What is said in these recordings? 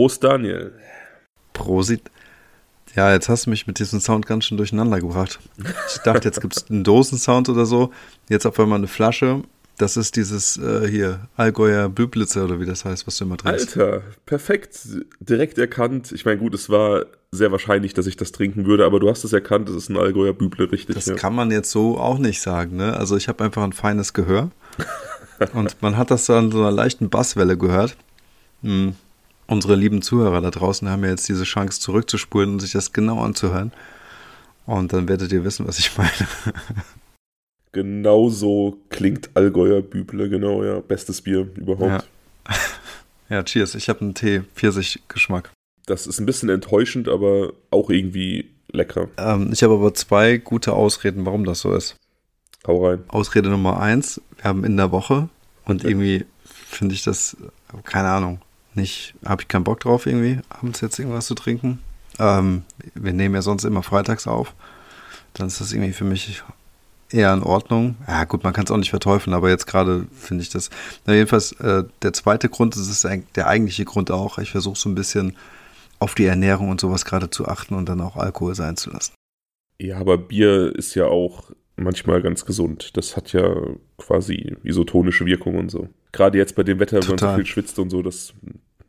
Prost, Daniel. Prosit. Ja, jetzt hast du mich mit diesem Sound ganz schön durcheinander gebracht. Ich dachte, jetzt gibt es einen Dosensound oder so. Jetzt auf einmal eine Flasche. Das ist dieses äh, hier, Allgäuer Büblitzer oder wie das heißt, was du immer trinkst. Alter, perfekt. Direkt erkannt. Ich meine, gut, es war sehr wahrscheinlich, dass ich das trinken würde, aber du hast es erkannt, es ist ein Allgäuer Büble, richtig. Das ja. kann man jetzt so auch nicht sagen, ne? Also ich habe einfach ein feines Gehör. und man hat das so an so einer leichten Basswelle gehört. Hm. Unsere lieben Zuhörer da draußen haben ja jetzt diese Chance zurückzuspulen und sich das genau anzuhören. Und dann werdet ihr wissen, was ich meine. Genau so klingt Allgäuer Büble, genau, ja. Bestes Bier überhaupt. Ja, ja cheers. Ich habe einen Tee, Pfirsich-Geschmack. Das ist ein bisschen enttäuschend, aber auch irgendwie lecker. Ähm, ich habe aber zwei gute Ausreden, warum das so ist. Hau rein. Ausrede Nummer eins, wir haben in der Woche und irgendwie finde ich das, keine Ahnung, nicht, habe ich keinen Bock drauf irgendwie, abends jetzt irgendwas zu trinken. Ähm, wir nehmen ja sonst immer freitags auf. Dann ist das irgendwie für mich eher in Ordnung. Ja, gut, man kann es auch nicht verteufeln, aber jetzt gerade finde ich das. Na, jedenfalls, äh, der zweite Grund, das ist der eigentliche Grund auch. Ich versuche so ein bisschen auf die Ernährung und sowas gerade zu achten und dann auch Alkohol sein zu lassen. Ja, aber Bier ist ja auch manchmal ganz gesund. Das hat ja quasi isotonische Wirkung und so. Gerade jetzt bei dem Wetter, wenn man so viel schwitzt und so, das,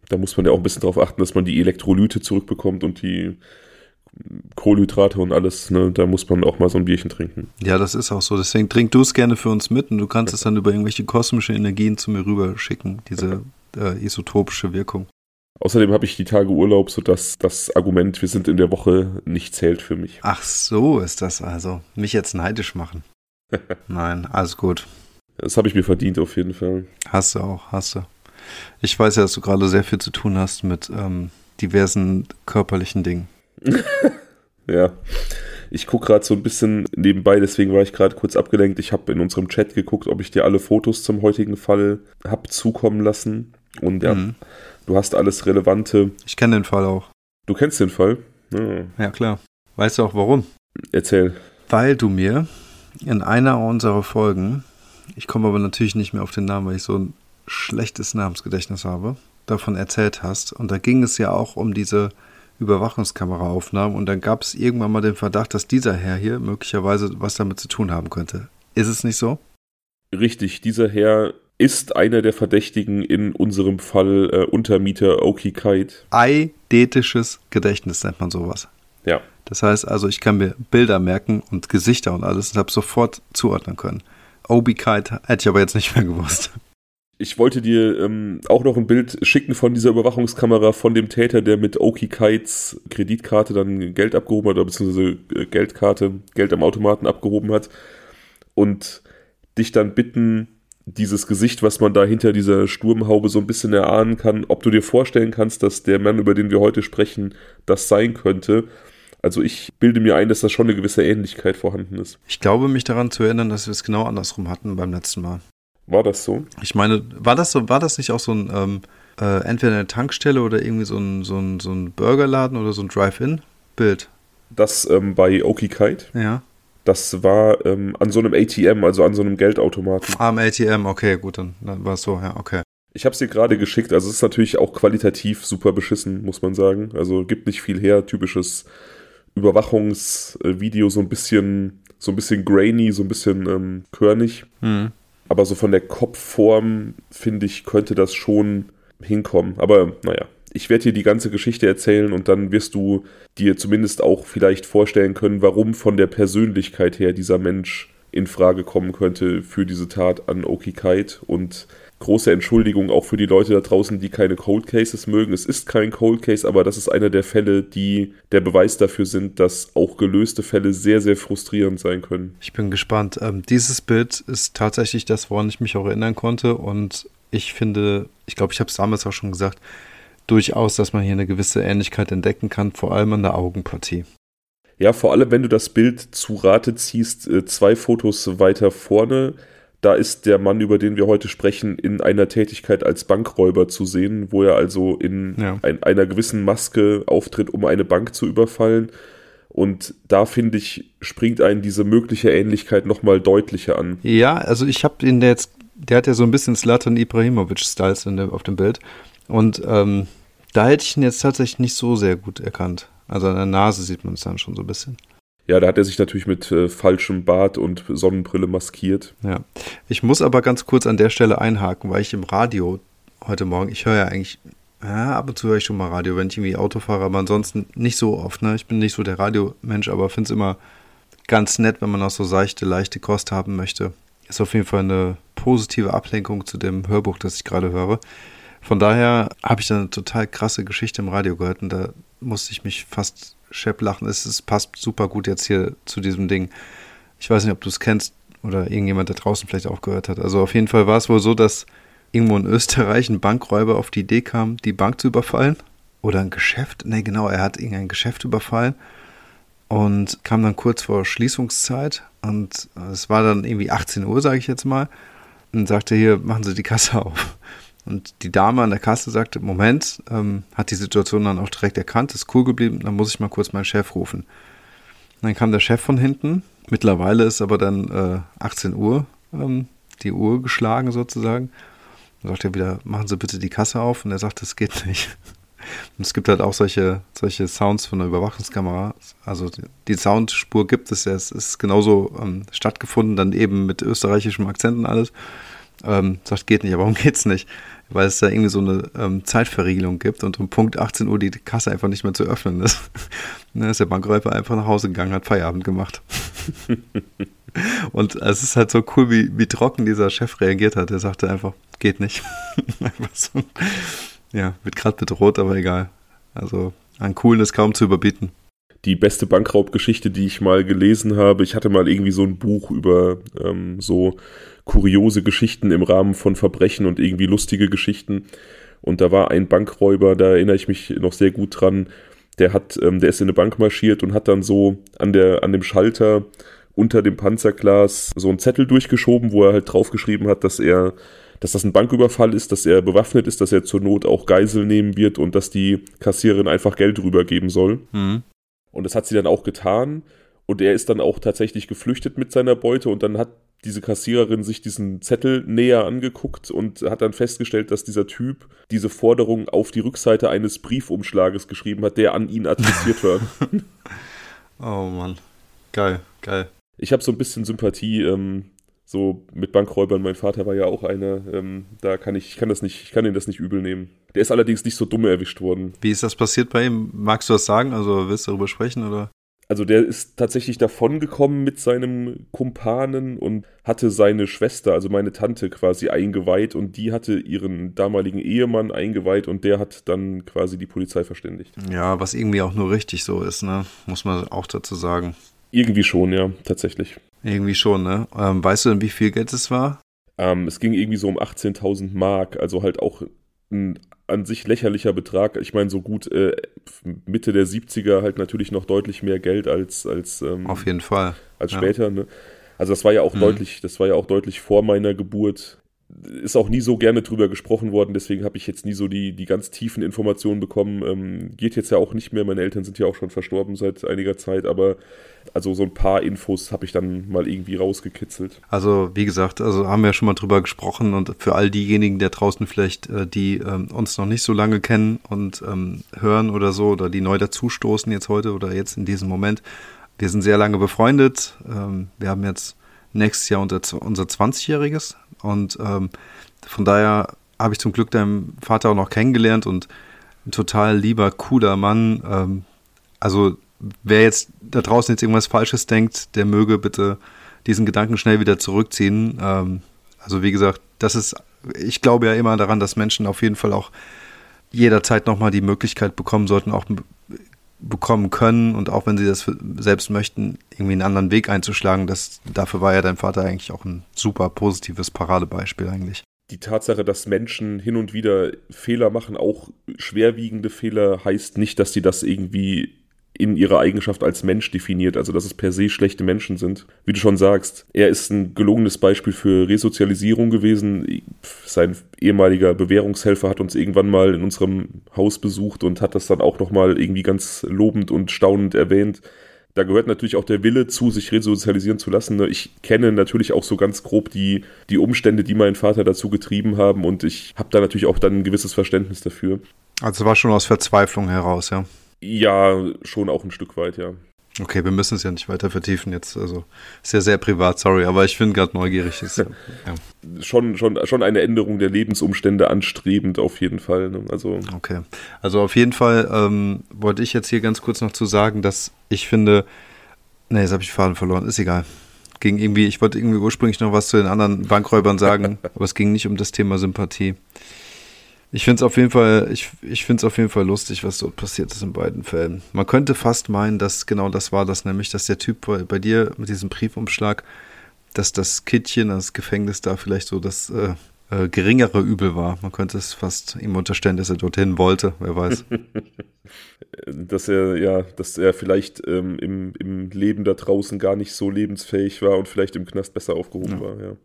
da muss man ja auch ein bisschen drauf achten, dass man die Elektrolyte zurückbekommt und die Kohlenhydrate und alles, ne, da muss man auch mal so ein Bierchen trinken. Ja, das ist auch so. Deswegen trink du es gerne für uns mit und du kannst es dann über irgendwelche kosmische Energien zu mir rüber schicken, diese äh, isotopische Wirkung. Außerdem habe ich die Tage Urlaub, sodass das Argument, wir sind in der Woche, nicht zählt für mich. Ach so ist das also. Mich jetzt neidisch machen. Nein, alles gut. Das habe ich mir verdient auf jeden Fall. Hast du auch, hast du. Ich weiß ja, dass du gerade sehr viel zu tun hast mit ähm, diversen körperlichen Dingen. ja. Ich gucke gerade so ein bisschen nebenbei, deswegen war ich gerade kurz abgelenkt. Ich habe in unserem Chat geguckt, ob ich dir alle Fotos zum heutigen Fall habe zukommen lassen. Und ja, mhm. Du hast alles Relevante. Ich kenne den Fall auch. Du kennst den Fall? Ja. ja, klar. Weißt du auch warum? Erzähl. Weil du mir in einer unserer Folgen, ich komme aber natürlich nicht mehr auf den Namen, weil ich so ein schlechtes Namensgedächtnis habe, davon erzählt hast. Und da ging es ja auch um diese Überwachungskameraaufnahmen und dann gab es irgendwann mal den Verdacht, dass dieser Herr hier möglicherweise was damit zu tun haben könnte. Ist es nicht so? Richtig, dieser Herr ist einer der Verdächtigen in unserem Fall äh, Untermieter Oki Kite. Eidetisches Gedächtnis nennt man sowas. Ja. Das heißt also, ich kann mir Bilder merken und Gesichter und alles und habe sofort zuordnen können. Obi Kite hätte ich aber jetzt nicht mehr gewusst. Ich wollte dir ähm, auch noch ein Bild schicken von dieser Überwachungskamera von dem Täter, der mit Oki Kites Kreditkarte dann Geld abgehoben hat, oder beziehungsweise äh, Geldkarte, Geld am Automaten abgehoben hat. Und dich dann bitten, dieses Gesicht, was man da hinter dieser Sturmhaube so ein bisschen erahnen kann, ob du dir vorstellen kannst, dass der Mann, über den wir heute sprechen, das sein könnte. Also ich bilde mir ein, dass da schon eine gewisse Ähnlichkeit vorhanden ist. Ich glaube, mich daran zu erinnern, dass wir es genau andersrum hatten beim letzten Mal. War das so? Ich meine, war das so, war das nicht auch so ein, ähm, äh, entweder eine Tankstelle oder irgendwie so ein, so ein, so ein Burgerladen oder so ein Drive-In-Bild? Das ähm, bei Oki Kite? Ja. Das war ähm, an so einem ATM, also an so einem Geldautomaten. Ah, am ATM, okay, gut, dann, dann war es so, ja, okay. Ich habe es dir gerade geschickt, also es ist natürlich auch qualitativ super beschissen, muss man sagen. Also gibt nicht viel her, typisches Überwachungsvideo, so ein bisschen, so ein bisschen grainy, so ein bisschen ähm, körnig. Mhm. Aber so von der Kopfform, finde ich, könnte das schon hinkommen. Aber naja, ich werde dir die ganze Geschichte erzählen und dann wirst du dir zumindest auch vielleicht vorstellen können, warum von der Persönlichkeit her dieser Mensch in Frage kommen könnte für diese Tat an Oki Kite und große Entschuldigung auch für die Leute da draußen, die keine Cold Cases mögen. Es ist kein Cold Case, aber das ist einer der Fälle, die der Beweis dafür sind, dass auch gelöste Fälle sehr, sehr frustrierend sein können. Ich bin gespannt. Ähm, dieses Bild ist tatsächlich das, woran ich mich auch erinnern konnte. Und ich finde, ich glaube, ich habe es damals auch schon gesagt, durchaus, dass man hier eine gewisse Ähnlichkeit entdecken kann, vor allem an der Augenpartie. Ja, vor allem, wenn du das Bild zu Rate ziehst, äh, zwei Fotos weiter vorne, da ist der Mann, über den wir heute sprechen, in einer Tätigkeit als Bankräuber zu sehen, wo er also in ja. ein, einer gewissen Maske auftritt, um eine Bank zu überfallen. Und da finde ich, springt einen diese mögliche Ähnlichkeit nochmal deutlicher an. Ja, also ich habe ihn jetzt, der hat ja so ein bisschen Slatan Ibrahimovic-Styles auf dem Bild. Und ähm, Da hätte ich ihn jetzt tatsächlich nicht so sehr gut erkannt. Also an der Nase sieht man es dann schon so ein bisschen. Ja, da hat er sich natürlich mit äh, falschem Bart und Sonnenbrille maskiert. Ja. Ich muss aber ganz kurz an der Stelle einhaken, weil ich im Radio heute Morgen, ich höre ja eigentlich, ja, ab und zu höre ich schon mal Radio, wenn ich irgendwie Auto fahre, aber ansonsten nicht so oft. Ne? Ich bin nicht so der Radiomensch, aber finde es immer ganz nett, wenn man auch so seichte, leichte Kost haben möchte. Ist auf jeden Fall eine positive Ablenkung zu dem Hörbuch, das ich gerade höre. Von daher habe ich da eine total krasse Geschichte im Radio gehört und da musste ich mich fast schepp lachen. Es, es passt super gut jetzt hier zu diesem Ding. Ich weiß nicht, ob du es kennst oder irgendjemand da draußen vielleicht auch gehört hat. Also auf jeden Fall war es wohl so, dass irgendwo in Österreich ein Bankräuber auf die Idee kam, die Bank zu überfallen. Oder ein Geschäft. Ne, genau, er hat irgendein Geschäft überfallen und kam dann kurz vor Schließungszeit und es war dann irgendwie 18 Uhr, sage ich jetzt mal, und sagte hier, machen Sie die Kasse auf. Und die Dame an der Kasse sagte, Moment, ähm, hat die Situation dann auch direkt erkannt, ist cool geblieben, dann muss ich mal kurz meinen Chef rufen. Und dann kam der Chef von hinten, mittlerweile ist aber dann äh, 18 Uhr ähm, die Uhr geschlagen sozusagen. Dann sagt er wieder, machen Sie bitte die Kasse auf. Und er sagt, das geht nicht. Und es gibt halt auch solche, solche Sounds von der Überwachungskamera. Also die Soundspur gibt es ja, es ist genauso ähm, stattgefunden, dann eben mit österreichischem Akzent und alles. Ähm, sagt, geht nicht, aber warum geht's nicht? Weil es da irgendwie so eine ähm, Zeitverriegelung gibt und um Punkt 18 Uhr die Kasse einfach nicht mehr zu öffnen ist. ne, ist der Bankräuber einfach nach Hause gegangen, hat Feierabend gemacht. und es ist halt so cool, wie, wie trocken dieser Chef reagiert hat. Er sagte einfach, geht nicht. einfach so. Ja, wird gerade bedroht, aber egal. Also an Coolen ist kaum zu überbieten. Die beste Bankraubgeschichte, die ich mal gelesen habe, ich hatte mal irgendwie so ein Buch über ähm, so kuriose Geschichten im Rahmen von Verbrechen und irgendwie lustige Geschichten. Und da war ein Bankräuber, da erinnere ich mich noch sehr gut dran, der hat, ähm, der ist in eine Bank marschiert und hat dann so an der, an dem Schalter unter dem Panzerglas so einen Zettel durchgeschoben, wo er halt draufgeschrieben hat, dass er dass das ein Banküberfall ist, dass er bewaffnet ist, dass er zur Not auch Geisel nehmen wird und dass die Kassiererin einfach Geld rübergeben soll. Mhm. Und das hat sie dann auch getan. Und er ist dann auch tatsächlich geflüchtet mit seiner Beute und dann hat diese Kassiererin sich diesen Zettel näher angeguckt und hat dann festgestellt, dass dieser Typ diese Forderung auf die Rückseite eines Briefumschlages geschrieben hat, der an ihn adressiert war. oh Mann. Geil, geil. Ich habe so ein bisschen Sympathie ähm, so mit Bankräubern, mein Vater war ja auch einer, ähm, da kann ich, ich kann das nicht, ich kann ihn das nicht übel nehmen. Der ist allerdings nicht so dumm erwischt worden. Wie ist das passiert bei ihm? Magst du das sagen? Also willst du darüber sprechen oder? Also der ist tatsächlich davongekommen mit seinem Kumpanen und hatte seine Schwester, also meine Tante quasi eingeweiht und die hatte ihren damaligen Ehemann eingeweiht und der hat dann quasi die Polizei verständigt. Ja, was irgendwie auch nur richtig so ist, ne? Muss man auch dazu sagen. Irgendwie schon, ja, tatsächlich. Irgendwie schon, ne? Ähm, weißt du denn, wie viel Geld es war? Ähm, es ging irgendwie so um 18.000 Mark, also halt auch ein an sich lächerlicher Betrag. Ich meine, so gut äh, Mitte der 70er halt natürlich noch deutlich mehr Geld als als ähm, auf jeden Fall als später. Ja. Ne? Also das war ja auch mhm. deutlich, das war ja auch deutlich vor meiner Geburt ist auch nie so gerne drüber gesprochen worden, deswegen habe ich jetzt nie so die, die ganz tiefen Informationen bekommen. Ähm, geht jetzt ja auch nicht mehr, meine Eltern sind ja auch schon verstorben seit einiger Zeit, aber also so ein paar Infos habe ich dann mal irgendwie rausgekitzelt. Also wie gesagt, also haben wir schon mal drüber gesprochen und für all diejenigen der draußen vielleicht, äh, die ähm, uns noch nicht so lange kennen und ähm, hören oder so oder die neu dazustoßen jetzt heute oder jetzt in diesem Moment, wir sind sehr lange befreundet. Ähm, wir haben jetzt nächstes Jahr unser, unser 20-jähriges und ähm, von daher habe ich zum Glück deinen Vater auch noch kennengelernt und ein total lieber, cooler Mann. Ähm, also wer jetzt da draußen jetzt irgendwas Falsches denkt, der möge bitte diesen Gedanken schnell wieder zurückziehen. Ähm, also wie gesagt, das ist, ich glaube ja immer daran, dass Menschen auf jeden Fall auch jederzeit nochmal die Möglichkeit bekommen sollten, auch bekommen können und auch wenn sie das selbst möchten, irgendwie einen anderen Weg einzuschlagen, das, dafür war ja dein Vater eigentlich auch ein super positives Paradebeispiel eigentlich. Die Tatsache, dass Menschen hin und wieder Fehler machen, auch schwerwiegende Fehler, heißt nicht, dass sie das irgendwie in ihrer Eigenschaft als Mensch definiert, also dass es per se schlechte Menschen sind. Wie du schon sagst, er ist ein gelungenes Beispiel für Resozialisierung gewesen. Sein ehemaliger Bewährungshelfer hat uns irgendwann mal in unserem Haus besucht und hat das dann auch nochmal irgendwie ganz lobend und staunend erwähnt. da gehört natürlich auch der Wille zu, sich resozialisieren zu lassen. Ne? Ich kenne natürlich auch so ganz grob die, die Umstände, die meinen Vater dazu getrieben haben und ich habe da natürlich auch dann ein gewisses Verständnis dafür. Also war schon aus Verzweiflung heraus, ja? Ja, schon auch ein Stück weit, ja. Okay, wir müssen es ja nicht weiter vertiefen jetzt. Also ist ja sehr privat, sorry, aber ich bin gerade neugierig. Ist, ja. Schon, schon, schon eine Änderung der Lebensumstände anstrebend auf jeden Fall. Ne? Also okay, also auf jeden Fall ähm, wollte ich jetzt hier ganz kurz noch zu sagen, dass ich finde, ne, jetzt habe ich Faden verloren, ist egal. Ging irgendwie, ich wollte irgendwie ursprünglich noch was zu den anderen Bankräubern sagen, aber es ging nicht um das Thema Sympathie. Ich finde es auf jeden Fall, ich, ich finde es auf jeden Fall lustig, was dort passiert ist in beiden Fällen. Man könnte fast meinen, dass genau das war das, nämlich, dass der Typ bei, bei dir mit diesem Briefumschlag, dass das Kittchen, das Gefängnis da vielleicht so das äh, äh, geringere Übel war. Man könnte es fast ihm unterstellen, dass er dorthin wollte, wer weiß. dass er, ja, dass er vielleicht ähm, im, im Leben da draußen gar nicht so lebensfähig war und vielleicht im Knast besser aufgehoben ja. war, ja.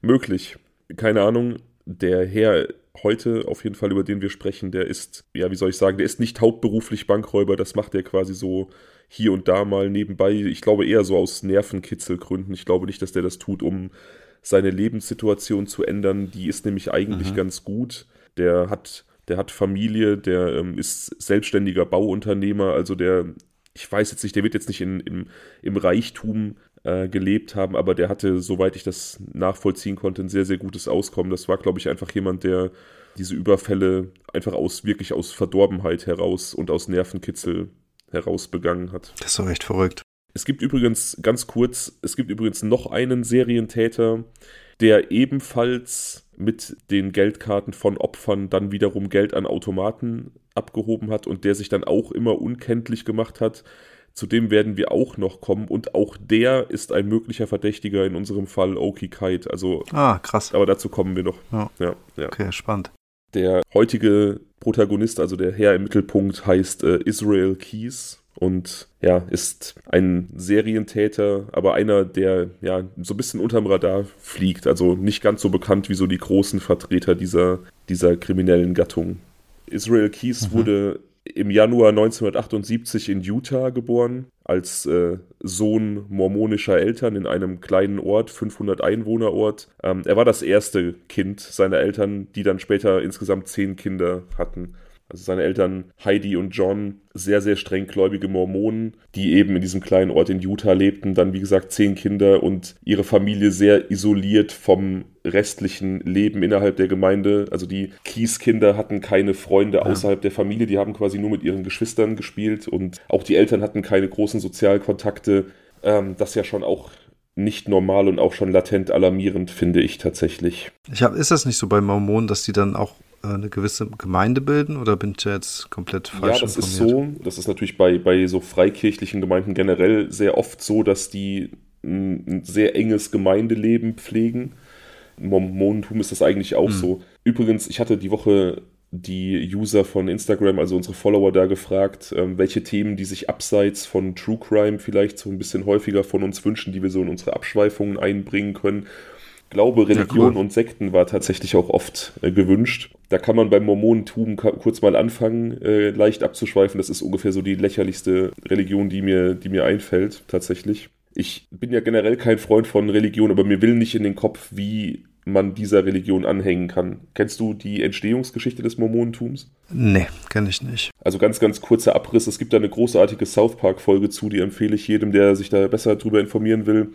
Möglich. Keine Ahnung. Der Herr heute auf jeden Fall, über den wir sprechen, der ist, ja, wie soll ich sagen, der ist nicht hauptberuflich Bankräuber, das macht er quasi so hier und da mal nebenbei. Ich glaube eher so aus Nervenkitzelgründen. Ich glaube nicht, dass der das tut, um seine Lebenssituation zu ändern. Die ist nämlich eigentlich mhm. ganz gut. Der hat, der hat Familie, der ähm, ist selbstständiger Bauunternehmer, also der, ich weiß jetzt nicht, der wird jetzt nicht in, im, im Reichtum äh, gelebt haben, aber der hatte, soweit ich das nachvollziehen konnte, ein sehr, sehr gutes Auskommen. Das war, glaube ich, einfach jemand, der diese Überfälle einfach aus, wirklich aus Verdorbenheit heraus und aus Nervenkitzel heraus begangen hat. Das ist doch recht verrückt. Es gibt übrigens, ganz kurz, es gibt übrigens noch einen Serientäter, der ebenfalls mit den Geldkarten von Opfern dann wiederum Geld an Automaten abgehoben hat und der sich dann auch immer unkenntlich gemacht hat. Zu dem werden wir auch noch kommen und auch der ist ein möglicher Verdächtiger, in unserem Fall Oki Kite. Also, ah, krass. Aber dazu kommen wir noch. Ja. Ja, ja. Okay, spannend. Der heutige Protagonist, also der Herr im Mittelpunkt, heißt äh, Israel Keys und ja, ist ein Serientäter, aber einer, der ja so ein bisschen unterm Radar fliegt, also nicht ganz so bekannt wie so die großen Vertreter dieser, dieser kriminellen Gattung. Israel Keys mhm. wurde im Januar 1978 in Utah geboren, als äh, Sohn mormonischer Eltern in einem kleinen Ort, 500 Einwohnerort. Ähm, er war das erste Kind seiner Eltern, die dann später insgesamt zehn Kinder hatten. Also seine Eltern Heidi und John, sehr, sehr streng gläubige Mormonen, die eben in diesem kleinen Ort in Utah lebten, dann wie gesagt zehn Kinder und ihre Familie sehr isoliert vom restlichen Leben innerhalb der Gemeinde. Also die Kies-Kinder hatten keine Freunde außerhalb ja. der Familie, die haben quasi nur mit ihren Geschwistern gespielt und auch die Eltern hatten keine großen Sozialkontakte. Ähm, das ja schon auch nicht normal und auch schon latent alarmierend, finde ich tatsächlich. Ich hab, ist das nicht so bei Mormonen, dass die dann auch eine gewisse Gemeinde bilden oder bin ich jetzt komplett falsch? Ja, das informiert? ist so. Das ist natürlich bei, bei so freikirchlichen Gemeinden generell sehr oft so, dass die ein sehr enges Gemeindeleben pflegen. Im Mormonentum ist das eigentlich auch hm. so. Übrigens, ich hatte die Woche die User von Instagram, also unsere Follower, da gefragt, ähm, welche Themen die sich abseits von True Crime vielleicht so ein bisschen häufiger von uns wünschen, die wir so in unsere Abschweifungen einbringen können. Glaube, Religion ja, cool. und Sekten war tatsächlich auch oft äh, gewünscht. Da kann man beim Mormonentum kurz mal anfangen, äh, leicht abzuschweifen. Das ist ungefähr so die lächerlichste Religion, die mir, die mir einfällt, tatsächlich. Ich bin ja generell kein Freund von Religion, aber mir will nicht in den Kopf, wie man dieser Religion anhängen kann. Kennst du die Entstehungsgeschichte des Mormonentums? Nee, kenne ich nicht. Also ganz, ganz kurzer Abriss. Es gibt da eine großartige South Park-Folge zu, die empfehle ich jedem, der sich da besser drüber informieren will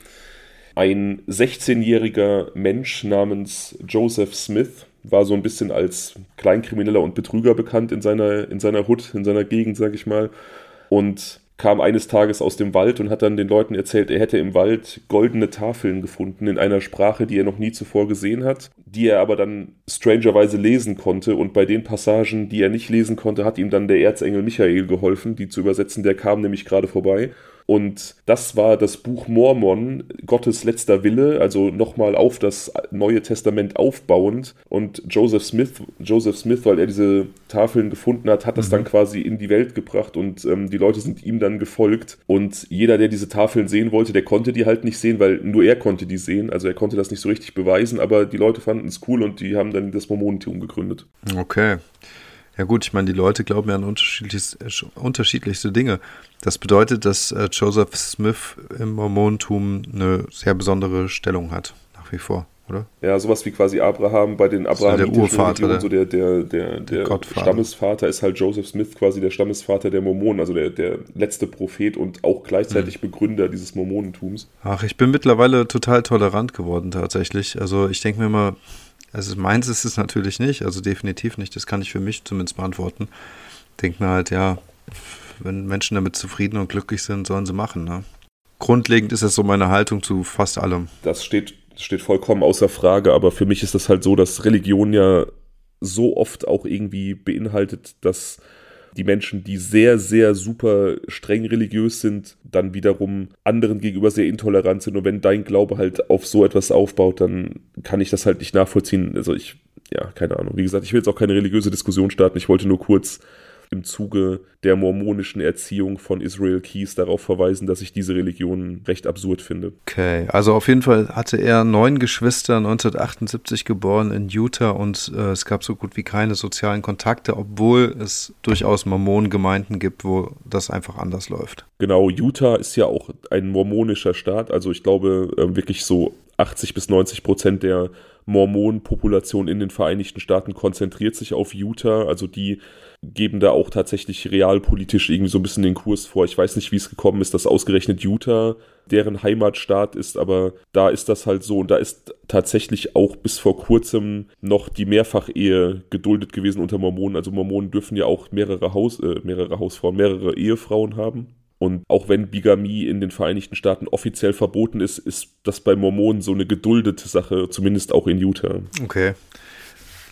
ein 16-jähriger Mensch namens Joseph Smith war so ein bisschen als Kleinkrimineller und Betrüger bekannt in seiner, in seiner Hut, in seiner Gegend, sag ich mal. Und kam eines Tages aus dem Wald und hat dann den Leuten erzählt, er hätte im Wald goldene Tafeln gefunden in einer Sprache, die er noch nie zuvor gesehen hat, die er aber dann strangerweise lesen konnte. Und bei den Passagen, die er nicht lesen konnte, hat ihm dann der Erzengel Michael geholfen, die zu übersetzen. Der kam nämlich gerade vorbei und das war das Buch Mormon, Gottes letzter Wille, also nochmal auf das Neue Testament aufbauend. Und Joseph Smith, Joseph Smith, weil er diese Tafeln gefunden hat, hat das mhm. dann quasi in die Welt gebracht und ähm, die Leute sind ihm dann gefolgt. Und jeder, der diese Tafeln sehen wollte, der konnte die halt nicht sehen, weil nur er konnte die sehen. Also er konnte das nicht so richtig beweisen, aber die Leute fanden es cool und die haben dann das Mormonentum gegründet. Okay. Ja gut, ich meine, die Leute glauben ja an unterschiedlichste, unterschiedlichste Dinge. Das bedeutet, dass äh, Joseph Smith im Mormontum eine sehr besondere Stellung hat, nach wie vor, oder? Ja, sowas wie quasi Abraham bei den Abrahamitischen Urvater, Religionen, so der, der, der, der Stammesvater ist halt Joseph Smith quasi der Stammesvater der Mormonen, also der, der letzte Prophet und auch gleichzeitig hm. Begründer dieses Mormonentums. Ach, ich bin mittlerweile total tolerant geworden tatsächlich. Also ich denke mir mal, also meins ist es natürlich nicht, also definitiv nicht. Das kann ich für mich zumindest beantworten. Denke mir halt, ja, wenn Menschen damit zufrieden und glücklich sind, sollen sie machen. Ne? Grundlegend ist das so meine Haltung zu fast allem. Das steht, steht vollkommen außer Frage, aber für mich ist das halt so, dass Religion ja so oft auch irgendwie beinhaltet, dass die Menschen, die sehr, sehr super streng religiös sind, dann wiederum anderen gegenüber sehr intolerant sind. Und wenn dein Glaube halt auf so etwas aufbaut, dann kann ich das halt nicht nachvollziehen. Also ich, ja, keine Ahnung. Wie gesagt, ich will jetzt auch keine religiöse Diskussion starten. Ich wollte nur kurz im Zuge der mormonischen Erziehung von Israel Keys darauf verweisen, dass ich diese Religion recht absurd finde. Okay, also auf jeden Fall hatte er neun Geschwister, 1978 geboren in Utah und äh, es gab so gut wie keine sozialen Kontakte, obwohl es durchaus Mormonengemeinden gibt, wo das einfach anders läuft. Genau, Utah ist ja auch ein mormonischer Staat, also ich glaube äh, wirklich so 80 bis 90 Prozent der Mormonenpopulation in den Vereinigten Staaten konzentriert sich auf Utah, also die geben da auch tatsächlich realpolitisch irgendwie so ein bisschen den Kurs vor. Ich weiß nicht, wie es gekommen ist, dass ausgerechnet Utah deren Heimatstaat ist, aber da ist das halt so und da ist tatsächlich auch bis vor kurzem noch die Mehrfachehe geduldet gewesen unter Mormonen. Also Mormonen dürfen ja auch mehrere Haus, äh, mehrere Hausfrauen, mehrere Ehefrauen haben. Und auch wenn Bigamie in den Vereinigten Staaten offiziell verboten ist, ist das bei Mormonen so eine geduldete Sache, zumindest auch in Utah. Okay.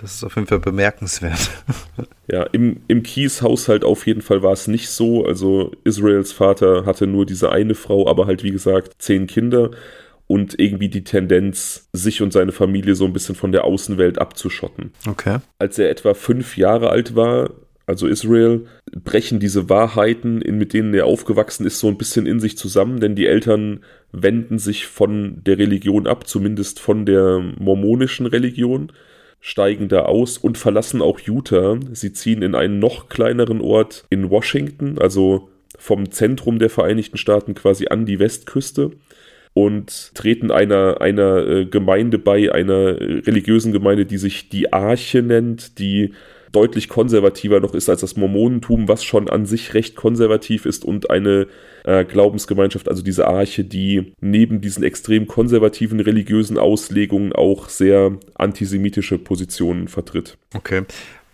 Das ist auf jeden Fall bemerkenswert. Ja, im, im Kies-Haushalt auf jeden Fall war es nicht so. Also Israels Vater hatte nur diese eine Frau, aber halt wie gesagt zehn Kinder und irgendwie die Tendenz, sich und seine Familie so ein bisschen von der Außenwelt abzuschotten. Okay. Als er etwa fünf Jahre alt war, also Israel, brechen diese Wahrheiten, mit denen er aufgewachsen ist, so ein bisschen in sich zusammen, denn die Eltern wenden sich von der Religion ab, zumindest von der mormonischen Religion steigen da aus und verlassen auch Utah. Sie ziehen in einen noch kleineren Ort in Washington, also vom Zentrum der Vereinigten Staaten quasi an die Westküste und treten einer, einer äh, Gemeinde bei, einer religiösen Gemeinde, die sich die Arche nennt, die deutlich konservativer noch ist als das Mormonentum, was schon an sich recht konservativ ist und eine äh, Glaubensgemeinschaft, also diese Arche, die neben diesen extrem konservativen religiösen Auslegungen auch sehr antisemitische Positionen vertritt. Okay.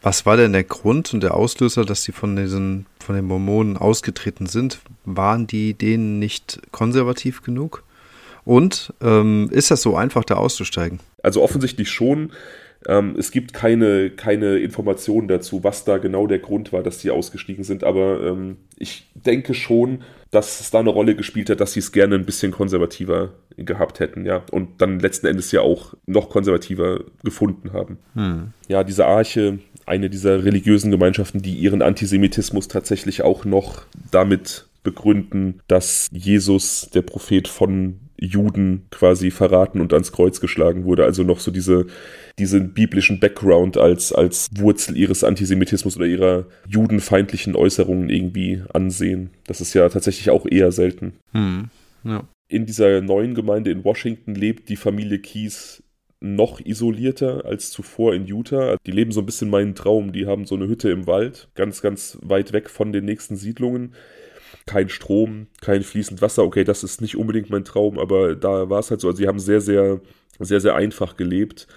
Was war denn der Grund und der Auslöser, dass sie von diesen, von den Mormonen ausgetreten sind? Waren die denen nicht konservativ genug? Und ähm, ist das so einfach, da auszusteigen? Also offensichtlich schon. Ähm, es gibt keine, keine Informationen dazu, was da genau der Grund war, dass sie ausgestiegen sind, aber ähm, ich denke schon, dass es da eine Rolle gespielt hat, dass sie es gerne ein bisschen konservativer gehabt hätten, ja. Und dann letzten Endes ja auch noch konservativer gefunden haben. Hm. Ja, diese Arche, eine dieser religiösen Gemeinschaften, die ihren Antisemitismus tatsächlich auch noch damit begründen, dass Jesus, der Prophet von Juden quasi verraten und ans Kreuz geschlagen wurde. Also noch so diese, diesen biblischen Background als, als Wurzel ihres Antisemitismus oder ihrer judenfeindlichen Äußerungen irgendwie ansehen. Das ist ja tatsächlich auch eher selten. Hm, ja. In dieser neuen Gemeinde in Washington lebt die Familie Kies noch isolierter als zuvor in Utah. Die leben so ein bisschen meinen Traum. Die haben so eine Hütte im Wald, ganz, ganz weit weg von den nächsten Siedlungen kein Strom, kein fließend Wasser. Okay, das ist nicht unbedingt mein Traum, aber da war es halt so. Also sie haben sehr, sehr, sehr, sehr einfach gelebt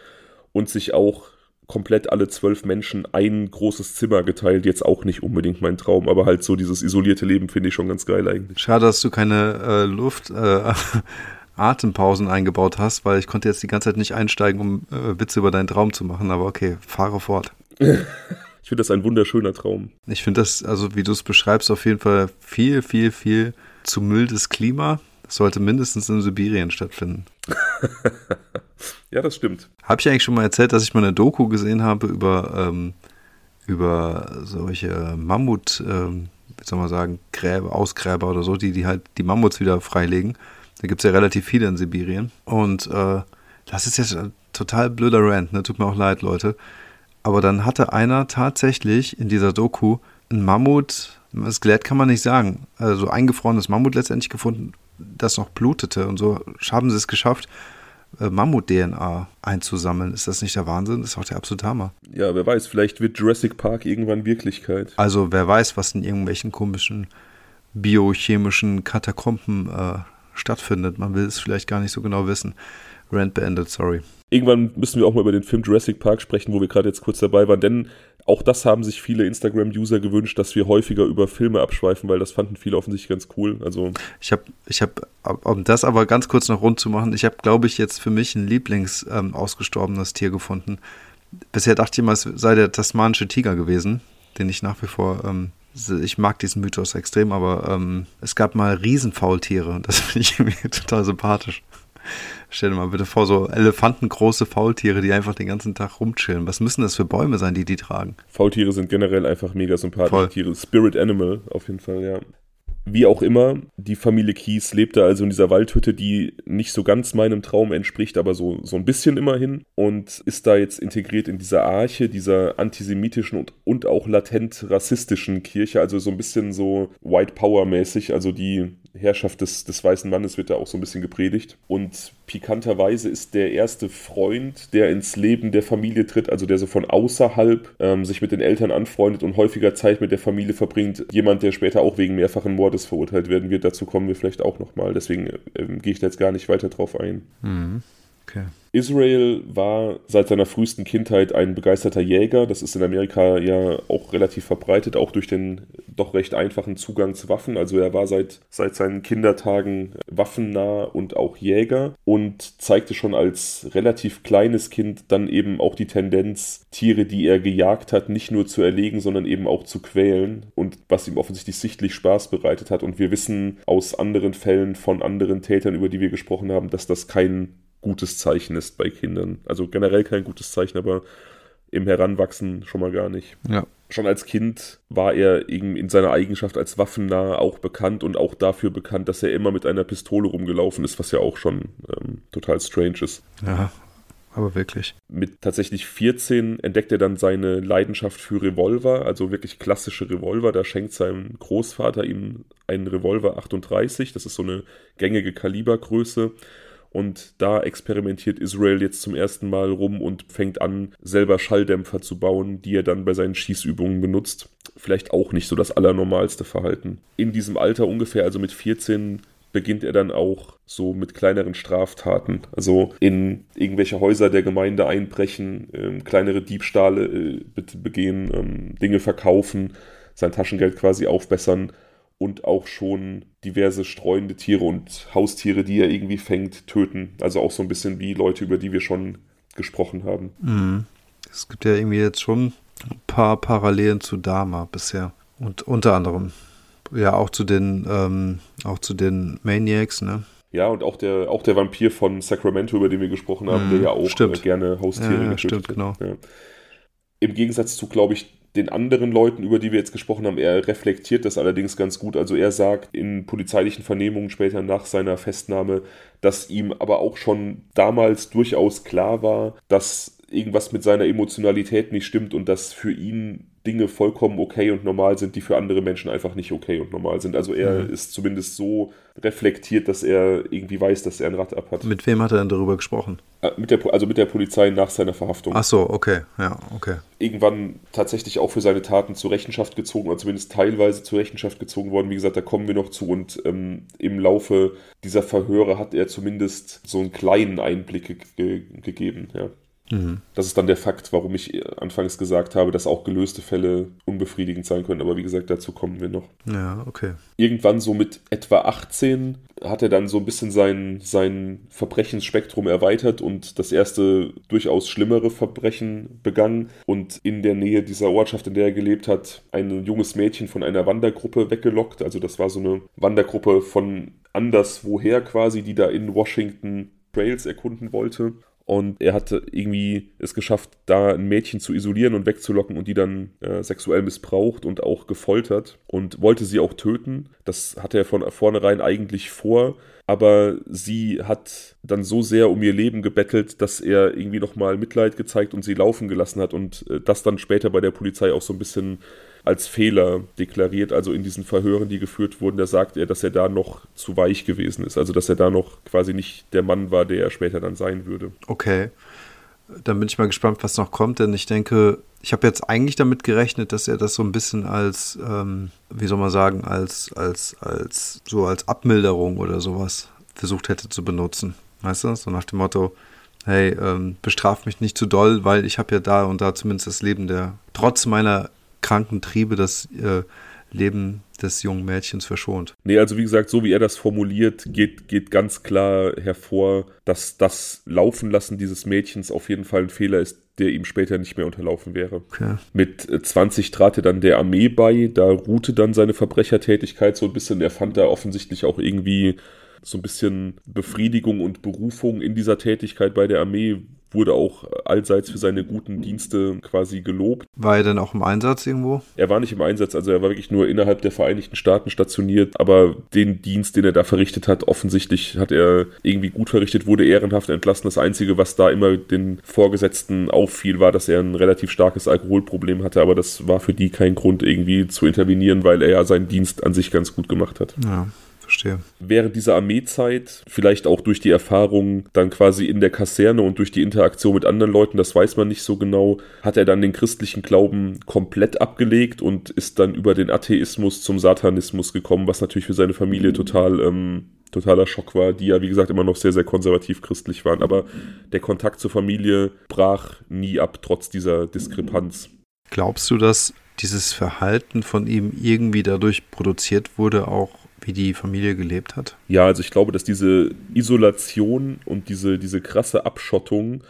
und sich auch komplett alle zwölf Menschen ein großes Zimmer geteilt. Jetzt auch nicht unbedingt mein Traum, aber halt so dieses isolierte Leben finde ich schon ganz geil eigentlich. Schade, dass du keine äh, Luft. Äh, Atempausen eingebaut hast, weil ich konnte jetzt die ganze Zeit nicht einsteigen, um äh, Witze über deinen Traum zu machen, aber okay, fahre fort. Ich finde das ein wunderschöner Traum. Ich finde das, also wie du es beschreibst, auf jeden Fall viel, viel, viel zu mildes Klima. Das sollte mindestens in Sibirien stattfinden. ja, das stimmt. Habe ich eigentlich schon mal erzählt, dass ich mal eine Doku gesehen habe über, ähm, über solche Mammut, ähm, wie soll man sagen, Gräber, Ausgräber oder so, die, die halt die Mammuts wieder freilegen. Da gibt es ja relativ viele in Sibirien. Und äh, das ist jetzt ein total blöder Rant, ne? Tut mir auch leid, Leute. Aber dann hatte einer tatsächlich in dieser Doku ein Mammut, das Skelett kann man nicht sagen, also eingefrorenes Mammut letztendlich gefunden, das noch blutete. Und so haben sie es geschafft, äh, Mammut-DNA einzusammeln. Ist das nicht der Wahnsinn? Das ist auch der absolute Hammer. Ja, wer weiß, vielleicht wird Jurassic Park irgendwann Wirklichkeit. Also wer weiß, was in irgendwelchen komischen biochemischen Katakomben äh, stattfindet. Man will es vielleicht gar nicht so genau wissen. Rand beendet, sorry. Irgendwann müssen wir auch mal über den Film Jurassic Park sprechen, wo wir gerade jetzt kurz dabei waren, denn auch das haben sich viele Instagram-User gewünscht, dass wir häufiger über Filme abschweifen, weil das fanden viele offensichtlich ganz cool. Also ich habe, ich habe, um das aber ganz kurz noch rund zu machen, ich habe, glaube ich, jetzt für mich ein Lieblings ähm, ausgestorbenes Tier gefunden. Bisher dachte ich immer, es sei der tasmanische Tiger gewesen, den ich nach wie vor ähm, ich mag diesen Mythos extrem, aber ähm, es gab mal Riesenfaultiere und das finde ich irgendwie total sympathisch. Stell dir mal bitte vor, so elefantengroße Faultiere, die einfach den ganzen Tag rumchillen. Was müssen das für Bäume sein, die die tragen? Faultiere sind generell einfach mega sympathische Tiere. Spirit Animal auf jeden Fall, ja. Wie auch immer, die Familie Kies lebte also in dieser Waldhütte, die nicht so ganz meinem Traum entspricht, aber so, so ein bisschen immerhin und ist da jetzt integriert in dieser Arche, dieser antisemitischen und, und auch latent rassistischen Kirche, also so ein bisschen so White Power mäßig, also die Herrschaft des, des weißen Mannes wird da auch so ein bisschen gepredigt. Und pikanterweise ist der erste Freund, der ins Leben der Familie tritt, also der so von außerhalb ähm, sich mit den Eltern anfreundet und häufiger Zeit mit der Familie verbringt, jemand, der später auch wegen mehrfachen Mordes verurteilt werden wird. Dazu kommen wir vielleicht auch nochmal. Deswegen ähm, gehe ich da jetzt gar nicht weiter drauf ein. Mhm. Okay. Israel war seit seiner frühesten Kindheit ein begeisterter Jäger. Das ist in Amerika ja auch relativ verbreitet, auch durch den doch recht einfachen Zugang zu Waffen. Also er war seit, seit seinen Kindertagen waffennah und auch Jäger und zeigte schon als relativ kleines Kind dann eben auch die Tendenz, Tiere, die er gejagt hat, nicht nur zu erlegen, sondern eben auch zu quälen und was ihm offensichtlich sichtlich Spaß bereitet hat. Und wir wissen aus anderen Fällen von anderen Tätern, über die wir gesprochen haben, dass das kein gutes Zeichen ist bei Kindern. Also generell kein gutes Zeichen, aber im Heranwachsen schon mal gar nicht. Ja. Schon als Kind war er in seiner Eigenschaft als Waffennah auch bekannt und auch dafür bekannt, dass er immer mit einer Pistole rumgelaufen ist, was ja auch schon ähm, total strange ist. Ja, aber wirklich. Mit tatsächlich 14 entdeckt er dann seine Leidenschaft für Revolver, also wirklich klassische Revolver. Da schenkt sein Großvater ihm einen Revolver 38, das ist so eine gängige Kalibergröße. Und da experimentiert Israel jetzt zum ersten Mal rum und fängt an, selber Schalldämpfer zu bauen, die er dann bei seinen Schießübungen benutzt. Vielleicht auch nicht so das allernormalste Verhalten. In diesem Alter ungefähr, also mit 14, beginnt er dann auch so mit kleineren Straftaten. Also in irgendwelche Häuser der Gemeinde einbrechen, ähm, kleinere Diebstahle äh, begehen, ähm, Dinge verkaufen, sein Taschengeld quasi aufbessern und auch schon diverse streunende Tiere und Haustiere, die er irgendwie fängt, töten. Also auch so ein bisschen wie Leute, über die wir schon gesprochen haben. Mhm. Es gibt ja irgendwie jetzt schon ein paar Parallelen zu Dama bisher. Und unter anderem ja auch zu den, ähm, auch zu den Maniacs, ne? Ja, und auch der, auch der Vampir von Sacramento, über den wir gesprochen haben, mhm, der ja auch äh, gerne Haustiere ja, ja, stimmt, genau. Ja. Im Gegensatz zu, glaube ich, den anderen Leuten, über die wir jetzt gesprochen haben, er reflektiert das allerdings ganz gut. Also er sagt in polizeilichen Vernehmungen später nach seiner Festnahme, dass ihm aber auch schon damals durchaus klar war, dass irgendwas mit seiner Emotionalität nicht stimmt und dass für ihn Dinge vollkommen okay und normal sind, die für andere Menschen einfach nicht okay und normal sind. Also er mhm. ist zumindest so reflektiert, dass er irgendwie weiß, dass er ein Rad ab hat. Mit wem hat er denn darüber gesprochen? Äh, mit der, also mit der Polizei nach seiner Verhaftung. Ach so, okay, ja, okay. Irgendwann tatsächlich auch für seine Taten zur Rechenschaft gezogen oder zumindest teilweise zur Rechenschaft gezogen worden. Wie gesagt, da kommen wir noch zu und ähm, im Laufe dieser Verhöre hat er zumindest so einen kleinen Einblick ge gegeben, ja. Mhm. Das ist dann der Fakt, warum ich anfangs gesagt habe, dass auch gelöste Fälle unbefriedigend sein können. Aber wie gesagt, dazu kommen wir noch. Ja, okay. Irgendwann so mit etwa 18 hat er dann so ein bisschen sein, sein Verbrechensspektrum erweitert und das erste durchaus schlimmere Verbrechen begangen und in der Nähe dieser Ortschaft, in der er gelebt hat, ein junges Mädchen von einer Wandergruppe weggelockt. Also das war so eine Wandergruppe von anderswoher quasi, die da in Washington Trails erkunden wollte. Und er hatte irgendwie es geschafft, da ein Mädchen zu isolieren und wegzulocken und die dann äh, sexuell missbraucht und auch gefoltert und wollte sie auch töten. Das hatte er von vornherein eigentlich vor. aber sie hat dann so sehr um ihr Leben gebettelt, dass er irgendwie nochmal Mitleid gezeigt und sie laufen gelassen hat und äh, das dann später bei der Polizei auch so ein bisschen als Fehler deklariert. Also in diesen Verhören, die geführt wurden, da sagt er, dass er da noch zu weich gewesen ist. Also dass er da noch quasi nicht der Mann war, der er später dann sein würde. Okay. Dann bin ich mal gespannt, was noch kommt, denn ich denke, ich habe jetzt eigentlich damit gerechnet, dass er das so ein bisschen als, ähm, wie soll man sagen, als, als, als, so als Abmilderung oder sowas versucht hätte zu benutzen. Weißt du? So nach dem Motto, hey, ähm, bestraf mich nicht zu doll, weil ich habe ja da und da zumindest das Leben der, trotz meiner kranken Triebe, das äh, Leben des jungen Mädchens verschont. Nee, also wie gesagt, so wie er das formuliert, geht, geht ganz klar hervor, dass das Laufenlassen dieses Mädchens auf jeden Fall ein Fehler ist, der ihm später nicht mehr unterlaufen wäre. Okay. Mit 20 trat er dann der Armee bei, da ruhte dann seine Verbrechertätigkeit so ein bisschen. Er fand da offensichtlich auch irgendwie so ein bisschen Befriedigung und Berufung in dieser Tätigkeit bei der Armee, wurde auch allseits für seine guten Dienste quasi gelobt. War er denn auch im Einsatz irgendwo? Er war nicht im Einsatz, also er war wirklich nur innerhalb der Vereinigten Staaten stationiert, aber den Dienst, den er da verrichtet hat, offensichtlich hat er irgendwie gut verrichtet, wurde ehrenhaft entlassen. Das Einzige, was da immer den Vorgesetzten auffiel, war, dass er ein relativ starkes Alkoholproblem hatte, aber das war für die kein Grund irgendwie zu intervenieren, weil er ja seinen Dienst an sich ganz gut gemacht hat. Ja. Verstehe. Während dieser Armeezeit, vielleicht auch durch die Erfahrung dann quasi in der Kaserne und durch die Interaktion mit anderen Leuten, das weiß man nicht so genau, hat er dann den christlichen Glauben komplett abgelegt und ist dann über den Atheismus zum Satanismus gekommen, was natürlich für seine Familie total ähm, totaler Schock war, die ja, wie gesagt, immer noch sehr, sehr konservativ christlich waren. Aber der Kontakt zur Familie brach nie ab, trotz dieser Diskrepanz. Glaubst du, dass dieses Verhalten von ihm irgendwie dadurch produziert wurde, auch wie die Familie gelebt hat? Ja, also ich glaube, dass diese Isolation und diese, diese krasse Abschottung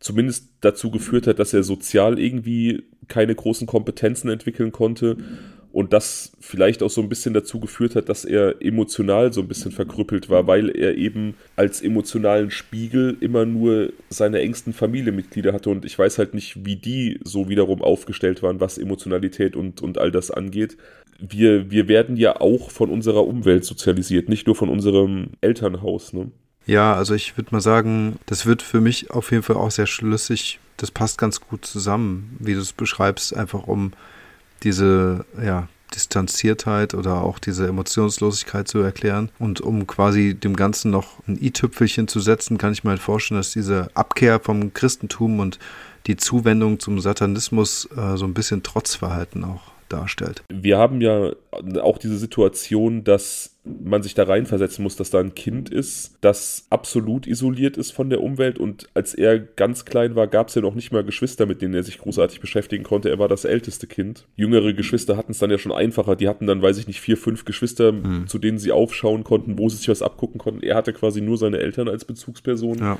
zumindest dazu geführt hat, dass er sozial irgendwie keine großen Kompetenzen entwickeln konnte und das vielleicht auch so ein bisschen dazu geführt hat, dass er emotional so ein bisschen verkrüppelt war, weil er eben als emotionalen Spiegel immer nur seine engsten Familienmitglieder hatte und ich weiß halt nicht, wie die so wiederum aufgestellt waren, was Emotionalität und, und all das angeht wir, wir werden ja auch von unserer Umwelt sozialisiert, nicht nur von unserem Elternhaus. Ne? Ja, also ich würde mal sagen, das wird für mich auf jeden Fall auch sehr schlüssig. Das passt ganz gut zusammen, wie du es beschreibst, einfach um diese ja, Distanziertheit oder auch diese Emotionslosigkeit zu erklären. Und um quasi dem Ganzen noch ein i-Tüpfelchen zu setzen, kann ich mir halt vorstellen, dass diese Abkehr vom Christentum und die Zuwendung zum Satanismus äh, so ein bisschen Trotzverhalten auch darstellt. Wir haben ja auch diese Situation, dass man sich da reinversetzen muss, dass da ein Kind ist, das absolut isoliert ist von der Umwelt und als er ganz klein war, gab es ja noch nicht mal Geschwister, mit denen er sich großartig beschäftigen konnte. Er war das älteste Kind. Jüngere Geschwister hatten es dann ja schon einfacher. Die hatten dann, weiß ich nicht, vier, fünf Geschwister, hm. zu denen sie aufschauen konnten, wo sie sich was abgucken konnten. Er hatte quasi nur seine Eltern als Bezugsperson. Ja.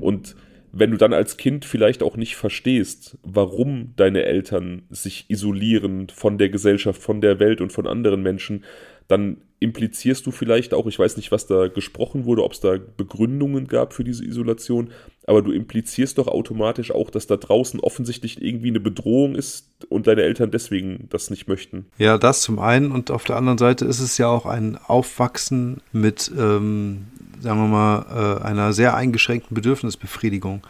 Und wenn du dann als Kind vielleicht auch nicht verstehst, warum deine Eltern sich isolieren von der Gesellschaft, von der Welt und von anderen Menschen, dann implizierst du vielleicht auch, ich weiß nicht, was da gesprochen wurde, ob es da Begründungen gab für diese Isolation, aber du implizierst doch automatisch auch, dass da draußen offensichtlich irgendwie eine Bedrohung ist und deine Eltern deswegen das nicht möchten. Ja, das zum einen und auf der anderen Seite ist es ja auch ein Aufwachsen mit ähm, sagen wir mal, äh, einer sehr eingeschränkten Bedürfnisbefriedigung,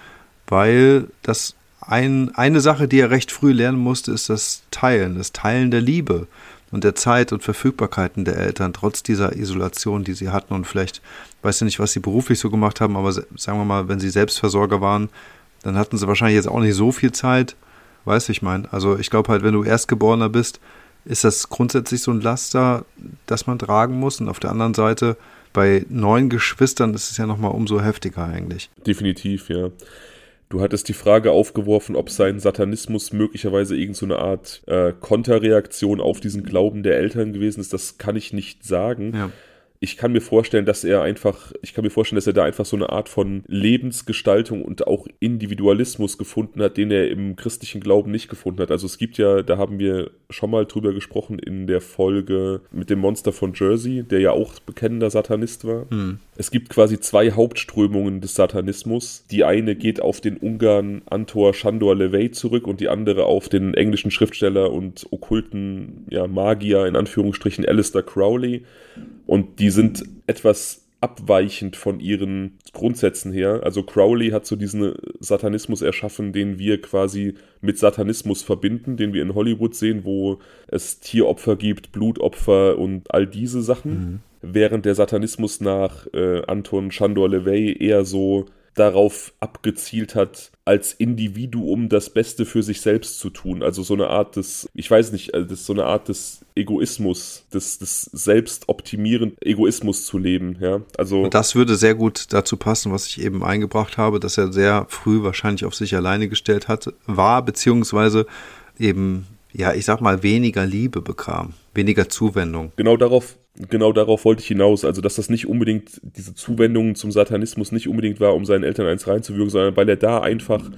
weil das ein, eine Sache, die er recht früh lernen musste, ist das Teilen, das Teilen der Liebe und der Zeit und Verfügbarkeiten der Eltern, trotz dieser Isolation, die sie hatten. Und vielleicht, weiß ich nicht, was sie beruflich so gemacht haben, aber sagen wir mal, wenn sie Selbstversorger waren, dann hatten sie wahrscheinlich jetzt auch nicht so viel Zeit. Weiß ich mein. Also ich glaube halt, wenn du Erstgeborener bist, ist das grundsätzlich so ein Laster, das man tragen muss. Und auf der anderen Seite bei neun Geschwistern ist es ja nochmal umso heftiger eigentlich. Definitiv, ja. Du hattest die Frage aufgeworfen, ob sein Satanismus möglicherweise irgendeine so Art äh, Konterreaktion auf diesen Glauben der Eltern gewesen ist. Das kann ich nicht sagen. Ja ich kann mir vorstellen, dass er einfach, ich kann mir vorstellen, dass er da einfach so eine Art von Lebensgestaltung und auch Individualismus gefunden hat, den er im christlichen Glauben nicht gefunden hat. Also es gibt ja, da haben wir schon mal drüber gesprochen in der Folge mit dem Monster von Jersey, der ja auch bekennender Satanist war. Hm. Es gibt quasi zwei Hauptströmungen des Satanismus. Die eine geht auf den Ungarn Antor Shandor Levey zurück und die andere auf den englischen Schriftsteller und okkulten ja, Magier in Anführungsstrichen Alistair Crowley. Und die sind etwas abweichend von ihren Grundsätzen her. Also Crowley hat so diesen Satanismus erschaffen, den wir quasi mit Satanismus verbinden, den wir in Hollywood sehen, wo es Tieropfer gibt, Blutopfer und all diese Sachen. Mhm. Während der Satanismus nach äh, Anton Chandor LeVay eher so darauf abgezielt hat, als Individuum das Beste für sich selbst zu tun. Also so eine Art des, ich weiß nicht, das so eine Art des Egoismus, des, des Selbstoptimieren, Egoismus zu leben, ja. Also. Und das würde sehr gut dazu passen, was ich eben eingebracht habe, dass er sehr früh wahrscheinlich auf sich alleine gestellt hat, war, beziehungsweise eben, ja, ich sag mal, weniger Liebe bekam, weniger Zuwendung. Genau darauf genau darauf wollte ich hinaus. Also, dass das nicht unbedingt, diese Zuwendung zum Satanismus nicht unbedingt war, um seinen Eltern eins reinzuwirken, sondern weil er da einfach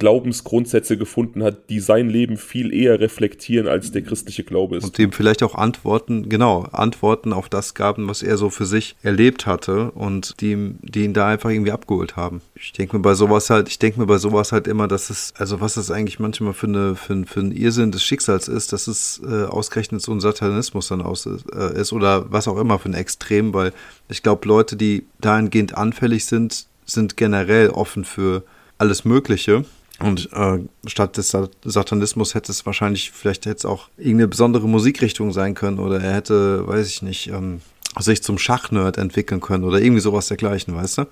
Glaubensgrundsätze gefunden hat, die sein Leben viel eher reflektieren, als der christliche Glaube ist. Und dem vielleicht auch Antworten, genau, Antworten auf das gaben, was er so für sich erlebt hatte und die, die ihn da einfach irgendwie abgeholt haben. Ich denke mir bei sowas halt, ich denke mir bei sowas halt immer, dass es, also was das eigentlich manchmal für, eine, für, für ein Irrsinn des Schicksals ist, dass es äh, ausgerechnet so ein Satanismus dann aus äh, ist oder was auch immer für ein Extrem, weil ich glaube, Leute, die dahingehend anfällig sind, sind generell offen für alles Mögliche. Und äh, statt des Satanismus hätte es wahrscheinlich, vielleicht hätte es auch irgendeine besondere Musikrichtung sein können oder er hätte, weiß ich nicht, ähm, sich zum Schachnerd entwickeln können oder irgendwie sowas dergleichen, weißt du?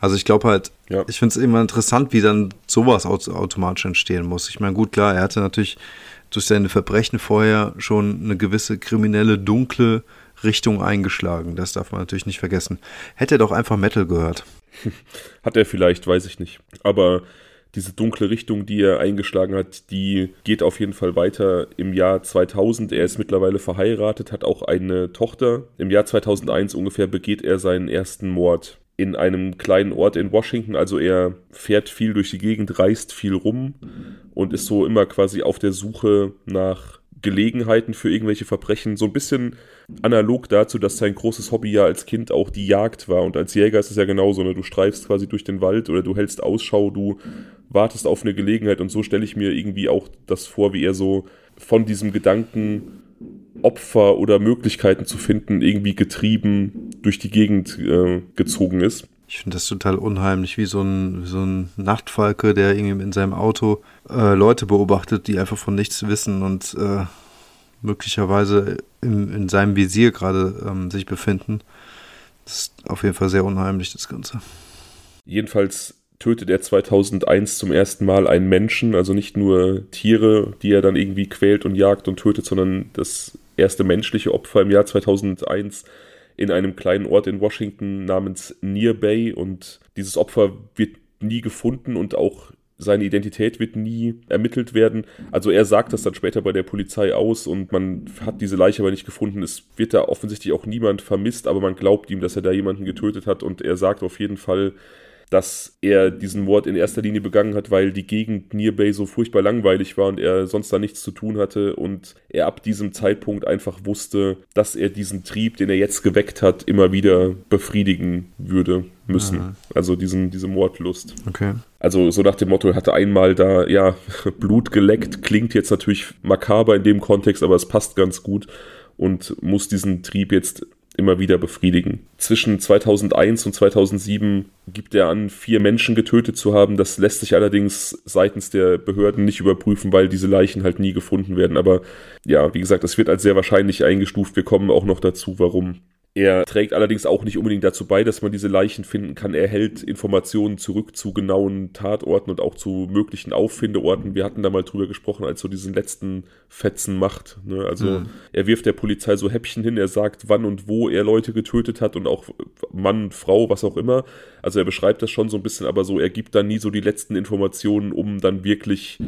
Also ich glaube halt, ja. ich finde es immer interessant, wie dann sowas automatisch entstehen muss. Ich meine, gut, klar, er hatte natürlich durch seine Verbrechen vorher schon eine gewisse kriminelle, dunkle Richtung eingeschlagen. Das darf man natürlich nicht vergessen. Hätte er doch einfach Metal gehört. Hat er vielleicht, weiß ich nicht. Aber diese dunkle Richtung, die er eingeschlagen hat, die geht auf jeden Fall weiter im Jahr 2000. Er ist mittlerweile verheiratet, hat auch eine Tochter. Im Jahr 2001 ungefähr begeht er seinen ersten Mord in einem kleinen Ort in Washington. Also er fährt viel durch die Gegend, reist viel rum und ist so immer quasi auf der Suche nach Gelegenheiten für irgendwelche Verbrechen. So ein bisschen analog dazu, dass sein großes Hobby ja als Kind auch die Jagd war. Und als Jäger ist es ja genauso. Ne? Du streifst quasi durch den Wald oder du hältst Ausschau, du wartest auf eine Gelegenheit. Und so stelle ich mir irgendwie auch das vor, wie er so von diesem Gedanken, Opfer oder Möglichkeiten zu finden, irgendwie getrieben durch die Gegend äh, gezogen ist. Ich finde das total unheimlich, wie so ein, so ein Nachtfalke, der irgendwie in seinem Auto äh, Leute beobachtet, die einfach von nichts wissen und äh, möglicherweise in, in seinem Visier gerade ähm, sich befinden. Das ist auf jeden Fall sehr unheimlich, das Ganze. Jedenfalls tötet er 2001 zum ersten Mal einen Menschen, also nicht nur Tiere, die er dann irgendwie quält und jagt und tötet, sondern das erste menschliche Opfer im Jahr 2001 in einem kleinen Ort in Washington namens Near Bay und dieses Opfer wird nie gefunden und auch seine Identität wird nie ermittelt werden. Also er sagt das dann später bei der Polizei aus und man hat diese Leiche aber nicht gefunden. Es wird da offensichtlich auch niemand vermisst, aber man glaubt ihm, dass er da jemanden getötet hat und er sagt auf jeden Fall, dass er diesen Mord in erster Linie begangen hat, weil die Gegend Nearbay so furchtbar langweilig war und er sonst da nichts zu tun hatte und er ab diesem Zeitpunkt einfach wusste, dass er diesen Trieb, den er jetzt geweckt hat, immer wieder befriedigen würde müssen. Mhm. Also diesen, diese Mordlust. Okay. Also so nach dem Motto, er hatte einmal da, ja, Blut geleckt, klingt jetzt natürlich makaber in dem Kontext, aber es passt ganz gut und muss diesen Trieb jetzt immer wieder befriedigen. Zwischen 2001 und 2007 gibt er an, vier Menschen getötet zu haben. Das lässt sich allerdings seitens der Behörden nicht überprüfen, weil diese Leichen halt nie gefunden werden. Aber ja, wie gesagt, es wird als sehr wahrscheinlich eingestuft. Wir kommen auch noch dazu, warum. Er trägt allerdings auch nicht unbedingt dazu bei, dass man diese Leichen finden kann. Er hält Informationen zurück zu genauen Tatorten und auch zu möglichen Auffindeorten. Wir hatten da mal drüber gesprochen, als so diesen letzten Fetzen macht. Ne? Also mhm. er wirft der Polizei so Häppchen hin, er sagt, wann und wo er Leute getötet hat und auch Mann, Frau, was auch immer. Also er beschreibt das schon so ein bisschen, aber so, er gibt dann nie so die letzten Informationen, um dann wirklich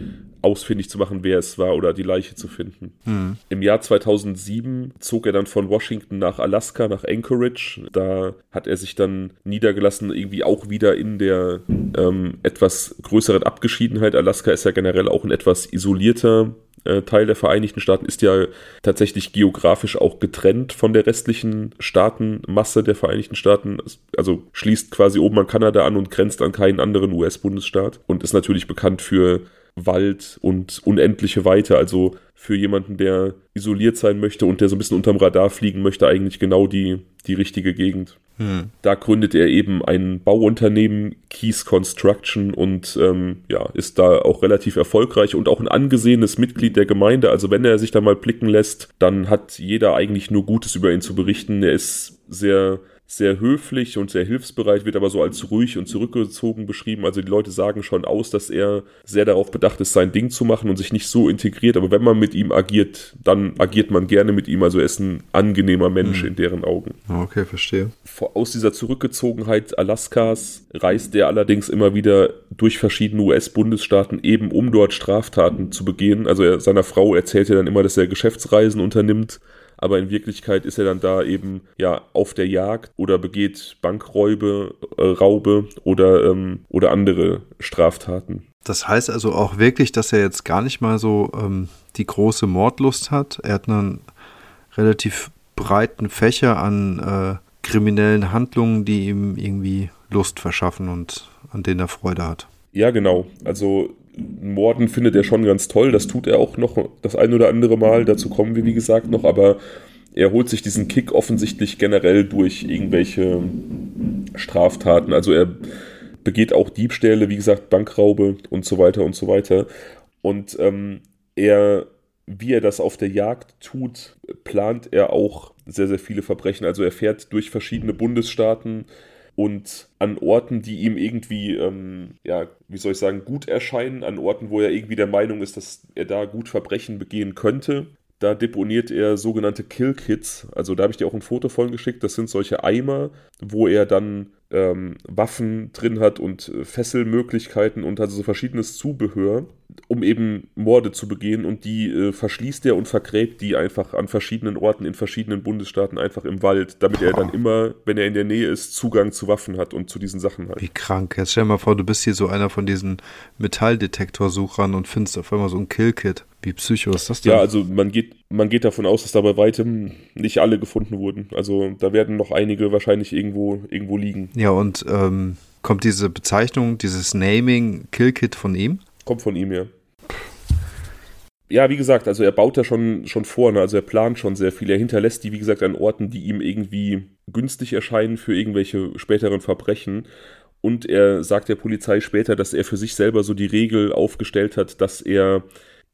ausfindig zu machen, wer es war oder die Leiche zu finden. Mhm. Im Jahr 2007 zog er dann von Washington nach Alaska, nach Anchorage. Da hat er sich dann niedergelassen, irgendwie auch wieder in der ähm, etwas größeren Abgeschiedenheit. Alaska ist ja generell auch ein etwas isolierter äh, Teil der Vereinigten Staaten, ist ja tatsächlich geografisch auch getrennt von der restlichen Staatenmasse der Vereinigten Staaten. Also schließt quasi oben an Kanada an und grenzt an keinen anderen US-Bundesstaat und ist natürlich bekannt für Wald und unendliche Weite. Also für jemanden, der isoliert sein möchte und der so ein bisschen unterm Radar fliegen möchte, eigentlich genau die, die richtige Gegend. Hm. Da gründet er eben ein Bauunternehmen, Keys Construction, und ähm, ja, ist da auch relativ erfolgreich und auch ein angesehenes Mitglied der Gemeinde. Also wenn er sich da mal blicken lässt, dann hat jeder eigentlich nur Gutes über ihn zu berichten. Er ist sehr sehr höflich und sehr hilfsbereit, wird aber so als ruhig und zurückgezogen beschrieben. Also die Leute sagen schon aus, dass er sehr darauf bedacht ist, sein Ding zu machen und sich nicht so integriert. Aber wenn man mit ihm agiert, dann agiert man gerne mit ihm. Also er ist ein angenehmer Mensch mhm. in deren Augen. Okay, verstehe. Aus dieser Zurückgezogenheit Alaskas reist er allerdings immer wieder durch verschiedene US-Bundesstaaten, eben um dort Straftaten zu begehen. Also er, seiner Frau erzählt er dann immer, dass er Geschäftsreisen unternimmt aber in Wirklichkeit ist er dann da eben ja auf der Jagd oder begeht Bankräube, äh, Raube oder, ähm, oder andere Straftaten. Das heißt also auch wirklich, dass er jetzt gar nicht mal so ähm, die große Mordlust hat. Er hat einen relativ breiten Fächer an äh, kriminellen Handlungen, die ihm irgendwie Lust verschaffen und an denen er Freude hat. Ja, genau. Also Morden findet er schon ganz toll. Das tut er auch noch das ein oder andere Mal. Dazu kommen wir, wie gesagt, noch. Aber er holt sich diesen Kick offensichtlich generell durch irgendwelche Straftaten. Also er begeht auch Diebstähle, wie gesagt, Bankraube und so weiter und so weiter. Und ähm, er, wie er das auf der Jagd tut, plant er auch sehr, sehr viele Verbrechen. Also er fährt durch verschiedene Bundesstaaten und an Orten, die ihm irgendwie, ähm, ja, wie soll ich sagen, gut erscheinen, an Orten, wo er irgendwie der Meinung ist, dass er da gut Verbrechen begehen könnte. Da deponiert er sogenannte Kill-Kits. Also da habe ich dir auch ein Foto von geschickt. Das sind solche Eimer, wo er dann ähm, Waffen drin hat und äh, Fesselmöglichkeiten und also so verschiedenes Zubehör, um eben Morde zu begehen und die äh, verschließt er und vergräbt die einfach an verschiedenen Orten in verschiedenen Bundesstaaten einfach im Wald, damit er dann immer, wenn er in der Nähe ist, Zugang zu Waffen hat und zu diesen Sachen hat. Wie krank. Jetzt stell dir mal vor, du bist hier so einer von diesen Metalldetektorsuchern und findest auf einmal so ein Killkit. Wie psycho ist das denn? Ja, also man geht, man geht davon aus, dass da bei weitem nicht alle gefunden wurden. Also da werden noch einige wahrscheinlich irgendwo, irgendwo liegen. Ja, und ähm, kommt diese Bezeichnung, dieses Naming Killkit von ihm? Kommt von ihm, ja. Ja, wie gesagt, also er baut da schon, schon vor, ne? also er plant schon sehr viel. Er hinterlässt die, wie gesagt, an Orten, die ihm irgendwie günstig erscheinen für irgendwelche späteren Verbrechen. Und er sagt der Polizei später, dass er für sich selber so die Regel aufgestellt hat, dass er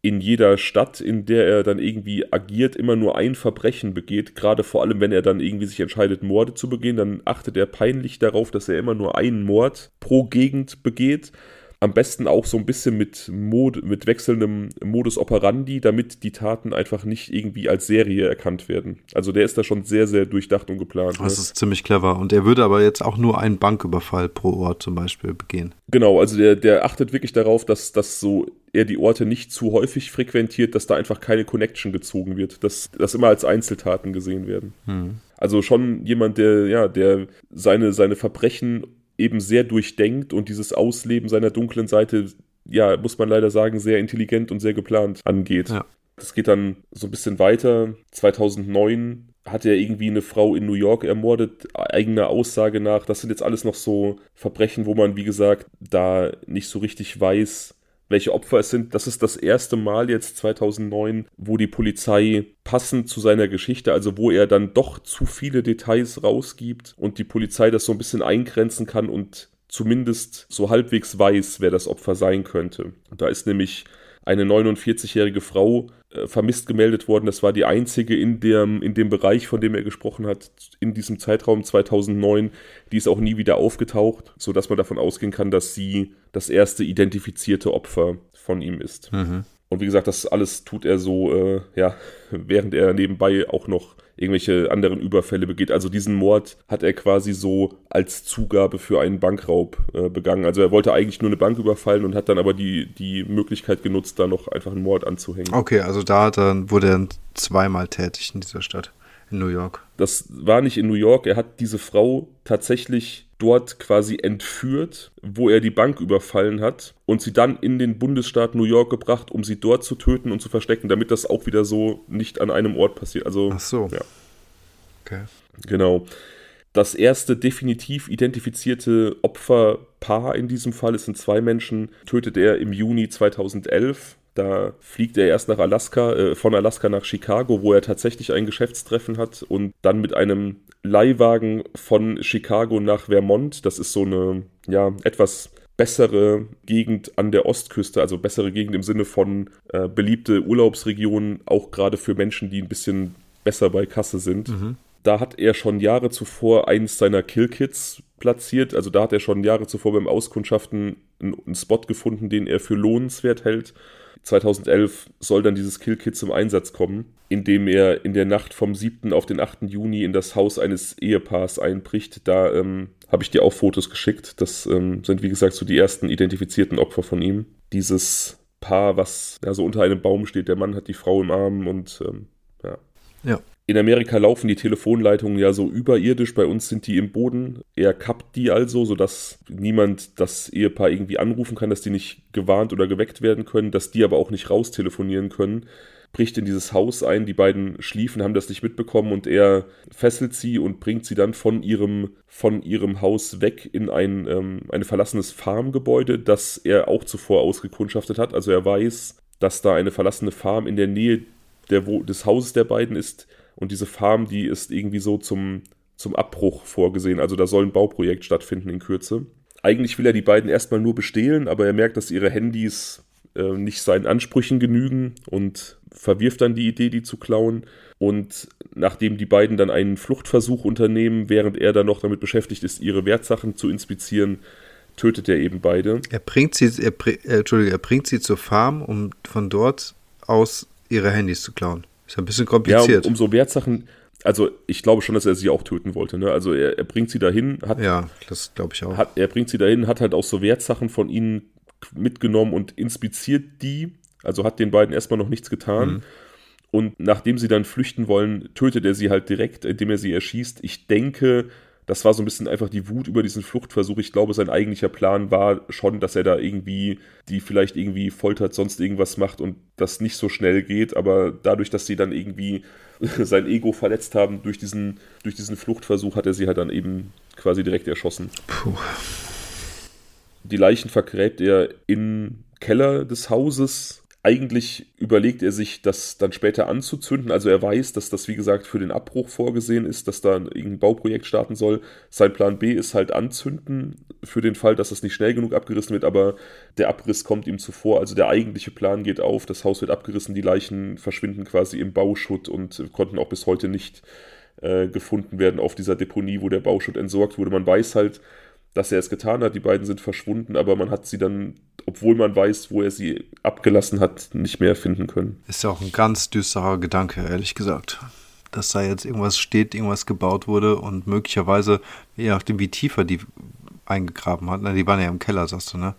in jeder Stadt, in der er dann irgendwie agiert, immer nur ein Verbrechen begeht. Gerade vor allem, wenn er dann irgendwie sich entscheidet, Morde zu begehen, dann achtet er peinlich darauf, dass er immer nur einen Mord pro Gegend begeht am besten auch so ein bisschen mit, Mod mit wechselndem Modus operandi, damit die Taten einfach nicht irgendwie als Serie erkannt werden. Also der ist da schon sehr, sehr durchdacht und geplant. Das ne? ist ziemlich clever. Und er würde aber jetzt auch nur einen Banküberfall pro Ort zum Beispiel begehen. Genau, also der, der achtet wirklich darauf, dass, dass so er die Orte nicht zu häufig frequentiert, dass da einfach keine Connection gezogen wird, dass das immer als Einzeltaten gesehen werden. Hm. Also schon jemand, der, ja, der seine, seine Verbrechen eben sehr durchdenkt und dieses Ausleben seiner dunklen Seite, ja, muss man leider sagen, sehr intelligent und sehr geplant angeht. Ja. Das geht dann so ein bisschen weiter. 2009 hat er irgendwie eine Frau in New York ermordet, eigener Aussage nach. Das sind jetzt alles noch so Verbrechen, wo man, wie gesagt, da nicht so richtig weiß, welche Opfer es sind. Das ist das erste Mal jetzt 2009, wo die Polizei passend zu seiner Geschichte, also wo er dann doch zu viele Details rausgibt und die Polizei das so ein bisschen eingrenzen kann und zumindest so halbwegs weiß, wer das Opfer sein könnte. Da ist nämlich eine 49-jährige Frau äh, vermisst gemeldet worden. Das war die einzige in dem, in dem Bereich, von dem er gesprochen hat, in diesem Zeitraum 2009. Die ist auch nie wieder aufgetaucht, sodass man davon ausgehen kann, dass sie das erste identifizierte Opfer von ihm ist. Mhm. Und wie gesagt, das alles tut er so, äh, ja, während er nebenbei auch noch irgendwelche anderen Überfälle begeht. Also diesen Mord hat er quasi so als Zugabe für einen Bankraub äh, begangen. Also er wollte eigentlich nur eine Bank überfallen und hat dann aber die, die Möglichkeit genutzt, da noch einfach einen Mord anzuhängen. Okay, also da er, wurde er zweimal tätig in dieser Stadt, in New York. Das war nicht in New York. Er hat diese Frau tatsächlich dort quasi entführt, wo er die Bank überfallen hat und sie dann in den Bundesstaat New York gebracht, um sie dort zu töten und zu verstecken, damit das auch wieder so nicht an einem Ort passiert. Also, Ach so. Ja. Okay. Genau. Das erste definitiv identifizierte Opferpaar in diesem Fall, es sind zwei Menschen, tötet er im Juni 2011. Da fliegt er erst nach Alaska, äh, von Alaska nach Chicago, wo er tatsächlich ein Geschäftstreffen hat und dann mit einem Leihwagen von Chicago nach Vermont. Das ist so eine, ja, etwas bessere Gegend an der Ostküste, also bessere Gegend im Sinne von äh, beliebte Urlaubsregionen, auch gerade für Menschen, die ein bisschen besser bei Kasse sind. Mhm. Da hat er schon Jahre zuvor eines seiner Killkits platziert. Also da hat er schon Jahre zuvor beim Auskundschaften einen, einen Spot gefunden, den er für lohnenswert hält. 2011 soll dann dieses Killkit zum Einsatz kommen, indem er in der Nacht vom 7. auf den 8. Juni in das Haus eines Ehepaars einbricht. Da ähm, habe ich dir auch Fotos geschickt. Das ähm, sind, wie gesagt, so die ersten identifizierten Opfer von ihm. Dieses Paar, was so unter einem Baum steht. Der Mann hat die Frau im Arm und ähm, ja. Ja. In Amerika laufen die Telefonleitungen ja so überirdisch, bei uns sind die im Boden. Er kappt die also, sodass niemand das Ehepaar irgendwie anrufen kann, dass die nicht gewarnt oder geweckt werden können, dass die aber auch nicht raustelefonieren können. Bricht in dieses Haus ein, die beiden schliefen, haben das nicht mitbekommen und er fesselt sie und bringt sie dann von ihrem, von ihrem Haus weg in ein, ähm, ein verlassenes Farmgebäude, das er auch zuvor ausgekundschaftet hat. Also er weiß, dass da eine verlassene Farm in der Nähe der, des Hauses der beiden ist und diese Farm, die ist irgendwie so zum, zum Abbruch vorgesehen. Also da soll ein Bauprojekt stattfinden in Kürze. Eigentlich will er die beiden erstmal nur bestehlen, aber er merkt, dass ihre Handys äh, nicht seinen Ansprüchen genügen und verwirft dann die Idee, die zu klauen. Und nachdem die beiden dann einen Fluchtversuch unternehmen, während er dann noch damit beschäftigt ist, ihre Wertsachen zu inspizieren, tötet er eben beide. Er bringt sie, er, äh, er bringt sie zur Farm, um von dort aus ihre Handys zu klauen. Ist ein bisschen kompliziert. Ja, um, um so Wertsachen, also ich glaube schon, dass er sie auch töten wollte. Ne? Also er, er bringt sie dahin, hat. Ja, das glaube ich auch. Hat, er bringt sie dahin, hat halt auch so Wertsachen von ihnen mitgenommen und inspiziert die. Also hat den beiden erstmal noch nichts getan. Mhm. Und nachdem sie dann flüchten wollen, tötet er sie halt direkt, indem er sie erschießt. Ich denke, das war so ein bisschen einfach die Wut über diesen Fluchtversuch. Ich glaube, sein eigentlicher Plan war schon, dass er da irgendwie die vielleicht irgendwie foltert, sonst irgendwas macht und das nicht so schnell geht. Aber dadurch, dass sie dann irgendwie sein Ego verletzt haben durch diesen, durch diesen Fluchtversuch, hat er sie halt dann eben quasi direkt erschossen. Puh. Die Leichen vergräbt er im Keller des Hauses eigentlich überlegt er sich, das dann später anzuzünden. Also er weiß, dass das, wie gesagt, für den Abbruch vorgesehen ist, dass da irgendein Bauprojekt starten soll. Sein Plan B ist halt anzünden, für den Fall, dass das nicht schnell genug abgerissen wird, aber der Abriss kommt ihm zuvor. Also der eigentliche Plan geht auf, das Haus wird abgerissen, die Leichen verschwinden quasi im Bauschutt und konnten auch bis heute nicht äh, gefunden werden auf dieser Deponie, wo der Bauschutt entsorgt wurde. Man weiß halt, dass er es getan hat. Die beiden sind verschwunden, aber man hat sie dann, obwohl man weiß, wo er sie abgelassen hat, nicht mehr finden können. Ist ja auch ein ganz düsterer Gedanke, ehrlich gesagt. Dass da jetzt irgendwas steht, irgendwas gebaut wurde und möglicherweise, je nachdem, wie tiefer die eingegraben hat, na, die waren ja im Keller, sagst du, ne?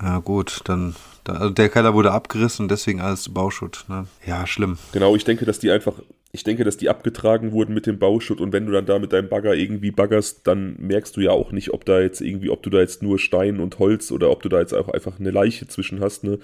Ja, gut, dann. also der Keller wurde abgerissen und deswegen alles Bauschutt. Ne? Ja, schlimm. Genau, ich denke, dass die einfach ich denke, dass die abgetragen wurden mit dem Bauschutt und wenn du dann da mit deinem Bagger irgendwie baggerst, dann merkst du ja auch nicht, ob da jetzt irgendwie, ob du da jetzt nur Stein und Holz oder ob du da jetzt auch einfach eine Leiche zwischen hast, ne?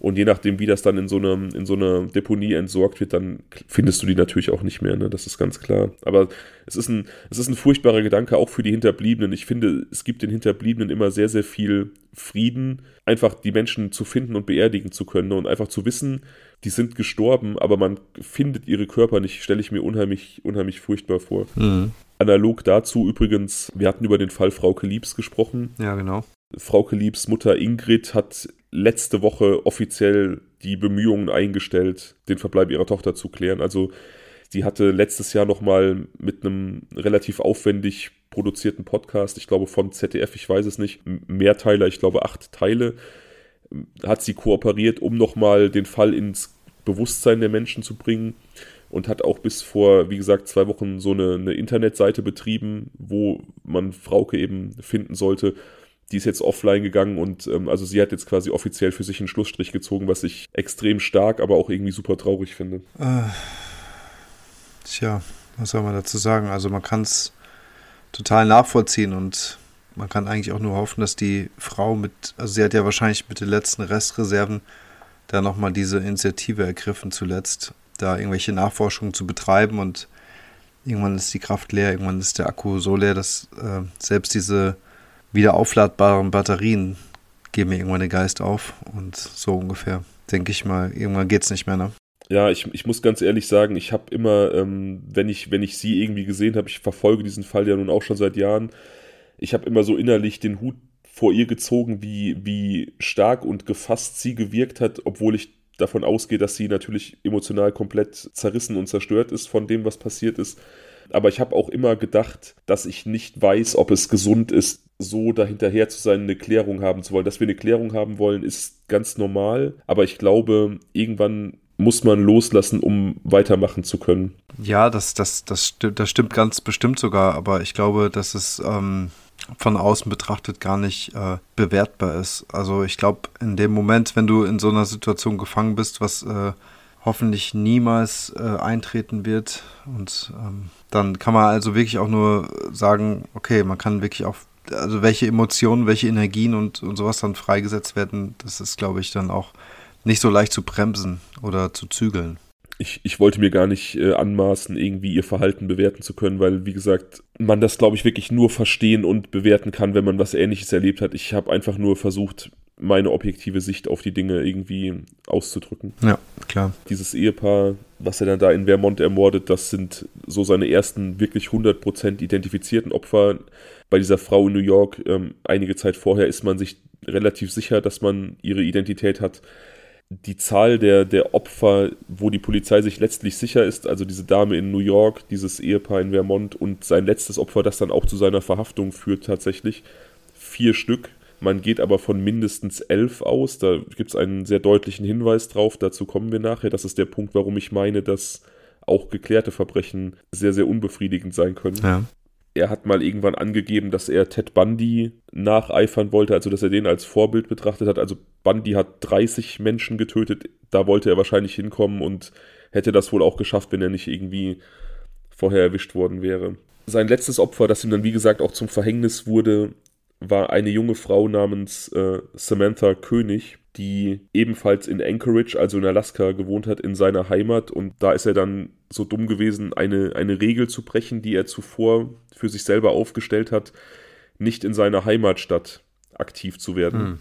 Und je nachdem, wie das dann in so eine, in so eine Deponie entsorgt wird, dann findest du die natürlich auch nicht mehr, ne? Das ist ganz klar. Aber es ist ein, es ist ein furchtbarer Gedanke auch für die Hinterbliebenen. Ich finde, es gibt den Hinterbliebenen immer sehr, sehr viel Frieden, einfach die Menschen zu finden und beerdigen zu können ne? und einfach zu wissen, die sind gestorben, aber man findet ihre Körper nicht, stelle ich mir unheimlich, unheimlich furchtbar vor. Mhm. Analog dazu übrigens, wir hatten über den Fall Frauke Liebs gesprochen. Ja, genau. Frauke Liebs Mutter Ingrid hat letzte Woche offiziell die Bemühungen eingestellt, den Verbleib ihrer Tochter zu klären. Also sie hatte letztes Jahr nochmal mit einem relativ aufwendig produzierten Podcast, ich glaube von ZDF, ich weiß es nicht, Mehrteiler, ich glaube acht Teile, hat sie kooperiert, um nochmal den Fall ins Bewusstsein der Menschen zu bringen und hat auch bis vor, wie gesagt, zwei Wochen so eine, eine Internetseite betrieben, wo man Frauke eben finden sollte. Die ist jetzt offline gegangen und ähm, also sie hat jetzt quasi offiziell für sich einen Schlussstrich gezogen, was ich extrem stark, aber auch irgendwie super traurig finde. Äh, tja, was soll man dazu sagen? Also man kann es total nachvollziehen und man kann eigentlich auch nur hoffen, dass die Frau mit, also sie hat ja wahrscheinlich mit den letzten Restreserven da nochmal diese Initiative ergriffen zuletzt, da irgendwelche Nachforschungen zu betreiben und irgendwann ist die Kraft leer, irgendwann ist der Akku so leer, dass äh, selbst diese wieder aufladbaren Batterien gebe mir irgendwann den Geist auf und so ungefähr. Denke ich mal, irgendwann geht es nicht mehr, ne? Ja, ich, ich muss ganz ehrlich sagen, ich habe immer, ähm, wenn, ich, wenn ich sie irgendwie gesehen habe, ich verfolge diesen Fall ja nun auch schon seit Jahren, ich habe immer so innerlich den Hut vor ihr gezogen, wie, wie stark und gefasst sie gewirkt hat, obwohl ich davon ausgehe, dass sie natürlich emotional komplett zerrissen und zerstört ist von dem, was passiert ist. Aber ich habe auch immer gedacht, dass ich nicht weiß, ob es gesund ist, so dahinterher zu sein, eine Klärung haben zu wollen. Dass wir eine Klärung haben wollen, ist ganz normal. Aber ich glaube, irgendwann muss man loslassen, um weitermachen zu können. Ja, das, das, das, stimmt, das stimmt ganz bestimmt sogar, aber ich glaube, dass es ähm, von außen betrachtet gar nicht äh, bewertbar ist. Also ich glaube, in dem Moment, wenn du in so einer Situation gefangen bist, was äh, hoffentlich niemals äh, eintreten wird, und ähm, dann kann man also wirklich auch nur sagen, okay, man kann wirklich auch also welche Emotionen, welche Energien und, und sowas dann freigesetzt werden, das ist, glaube ich, dann auch nicht so leicht zu bremsen oder zu zügeln. Ich, ich wollte mir gar nicht äh, anmaßen, irgendwie ihr Verhalten bewerten zu können, weil, wie gesagt, man das, glaube ich, wirklich nur verstehen und bewerten kann, wenn man was Ähnliches erlebt hat. Ich habe einfach nur versucht, meine objektive Sicht auf die Dinge irgendwie auszudrücken. Ja, klar. Dieses Ehepaar, was er dann da in Vermont ermordet, das sind so seine ersten wirklich 100% identifizierten Opfer. Bei dieser Frau in New York, ähm, einige Zeit vorher, ist man sich relativ sicher, dass man ihre Identität hat die Zahl der, der Opfer, wo die Polizei sich letztlich sicher ist, also diese Dame in New York, dieses Ehepaar in Vermont und sein letztes Opfer, das dann auch zu seiner Verhaftung führt tatsächlich, vier Stück. Man geht aber von mindestens elf aus. Da gibt es einen sehr deutlichen Hinweis drauf. Dazu kommen wir nachher. Das ist der Punkt, warum ich meine, dass auch geklärte Verbrechen sehr, sehr unbefriedigend sein können. Ja er hat mal irgendwann angegeben, dass er Ted Bundy nacheifern wollte, also dass er den als Vorbild betrachtet hat. Also Bundy hat 30 Menschen getötet, da wollte er wahrscheinlich hinkommen und hätte das wohl auch geschafft, wenn er nicht irgendwie vorher erwischt worden wäre. Sein letztes Opfer, das ihm dann wie gesagt auch zum Verhängnis wurde, war eine junge Frau namens äh, Samantha König, die ebenfalls in Anchorage, also in Alaska, gewohnt hat, in seiner Heimat. Und da ist er dann so dumm gewesen, eine, eine Regel zu brechen, die er zuvor für sich selber aufgestellt hat, nicht in seiner Heimatstadt aktiv zu werden.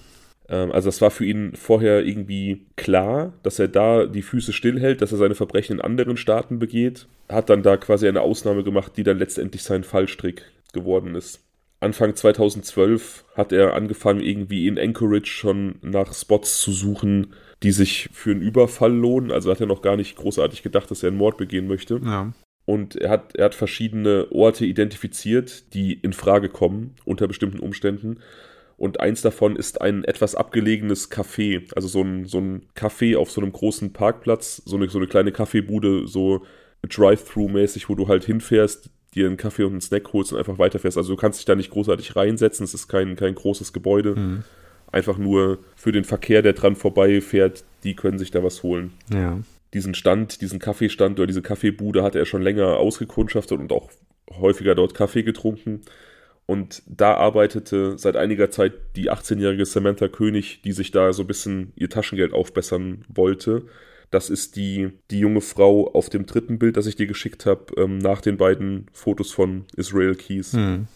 Hm. also das war für ihn vorher irgendwie klar, dass er da die Füße stillhält, dass er seine Verbrechen in anderen Staaten begeht. Hat dann da quasi eine Ausnahme gemacht, die dann letztendlich sein Fallstrick geworden ist. Anfang 2012 hat er angefangen, irgendwie in Anchorage schon nach Spots zu suchen, die sich für einen Überfall lohnen. Also hat er noch gar nicht großartig gedacht, dass er einen Mord begehen möchte. Ja. Und er hat, er hat verschiedene Orte identifiziert, die in Frage kommen unter bestimmten Umständen. Und eins davon ist ein etwas abgelegenes Café, also so ein, so ein Café auf so einem großen Parkplatz, so eine, so eine kleine Kaffeebude, so Drive-Thru-mäßig, wo du halt hinfährst, dir einen Kaffee und einen Snack holst und einfach weiterfährst. Also du kannst dich da nicht großartig reinsetzen, es ist kein, kein großes Gebäude. Mhm. Einfach nur für den Verkehr, der dran vorbeifährt, die können sich da was holen. Ja. Diesen Stand, diesen Kaffeestand oder diese Kaffeebude hatte er schon länger ausgekundschaftet und auch häufiger dort Kaffee getrunken. Und da arbeitete seit einiger Zeit die 18-jährige Samantha König, die sich da so ein bisschen ihr Taschengeld aufbessern wollte. Das ist die, die junge Frau auf dem dritten Bild, das ich dir geschickt habe, ähm, nach den beiden Fotos von Israel Keys. Hm.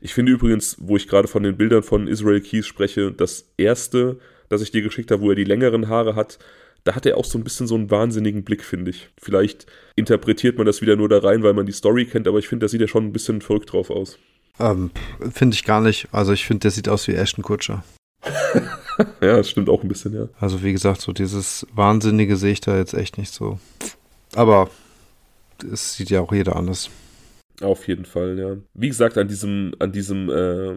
Ich finde übrigens, wo ich gerade von den Bildern von Israel Keys spreche, das erste, das ich dir geschickt habe, wo er die längeren Haare hat, da hat er auch so ein bisschen so einen wahnsinnigen Blick, finde ich. Vielleicht interpretiert man das wieder nur da rein, weil man die Story kennt, aber ich finde, da sieht er schon ein bisschen verrückt drauf aus. Ähm, finde ich gar nicht. Also ich finde, der sieht aus wie Ashton Kutscher. ja, das stimmt auch ein bisschen, ja. Also wie gesagt, so dieses Wahnsinnige sehe ich da jetzt echt nicht so. Aber es sieht ja auch jeder anders. Auf jeden Fall, ja. Wie gesagt, an diesem, an diesem äh,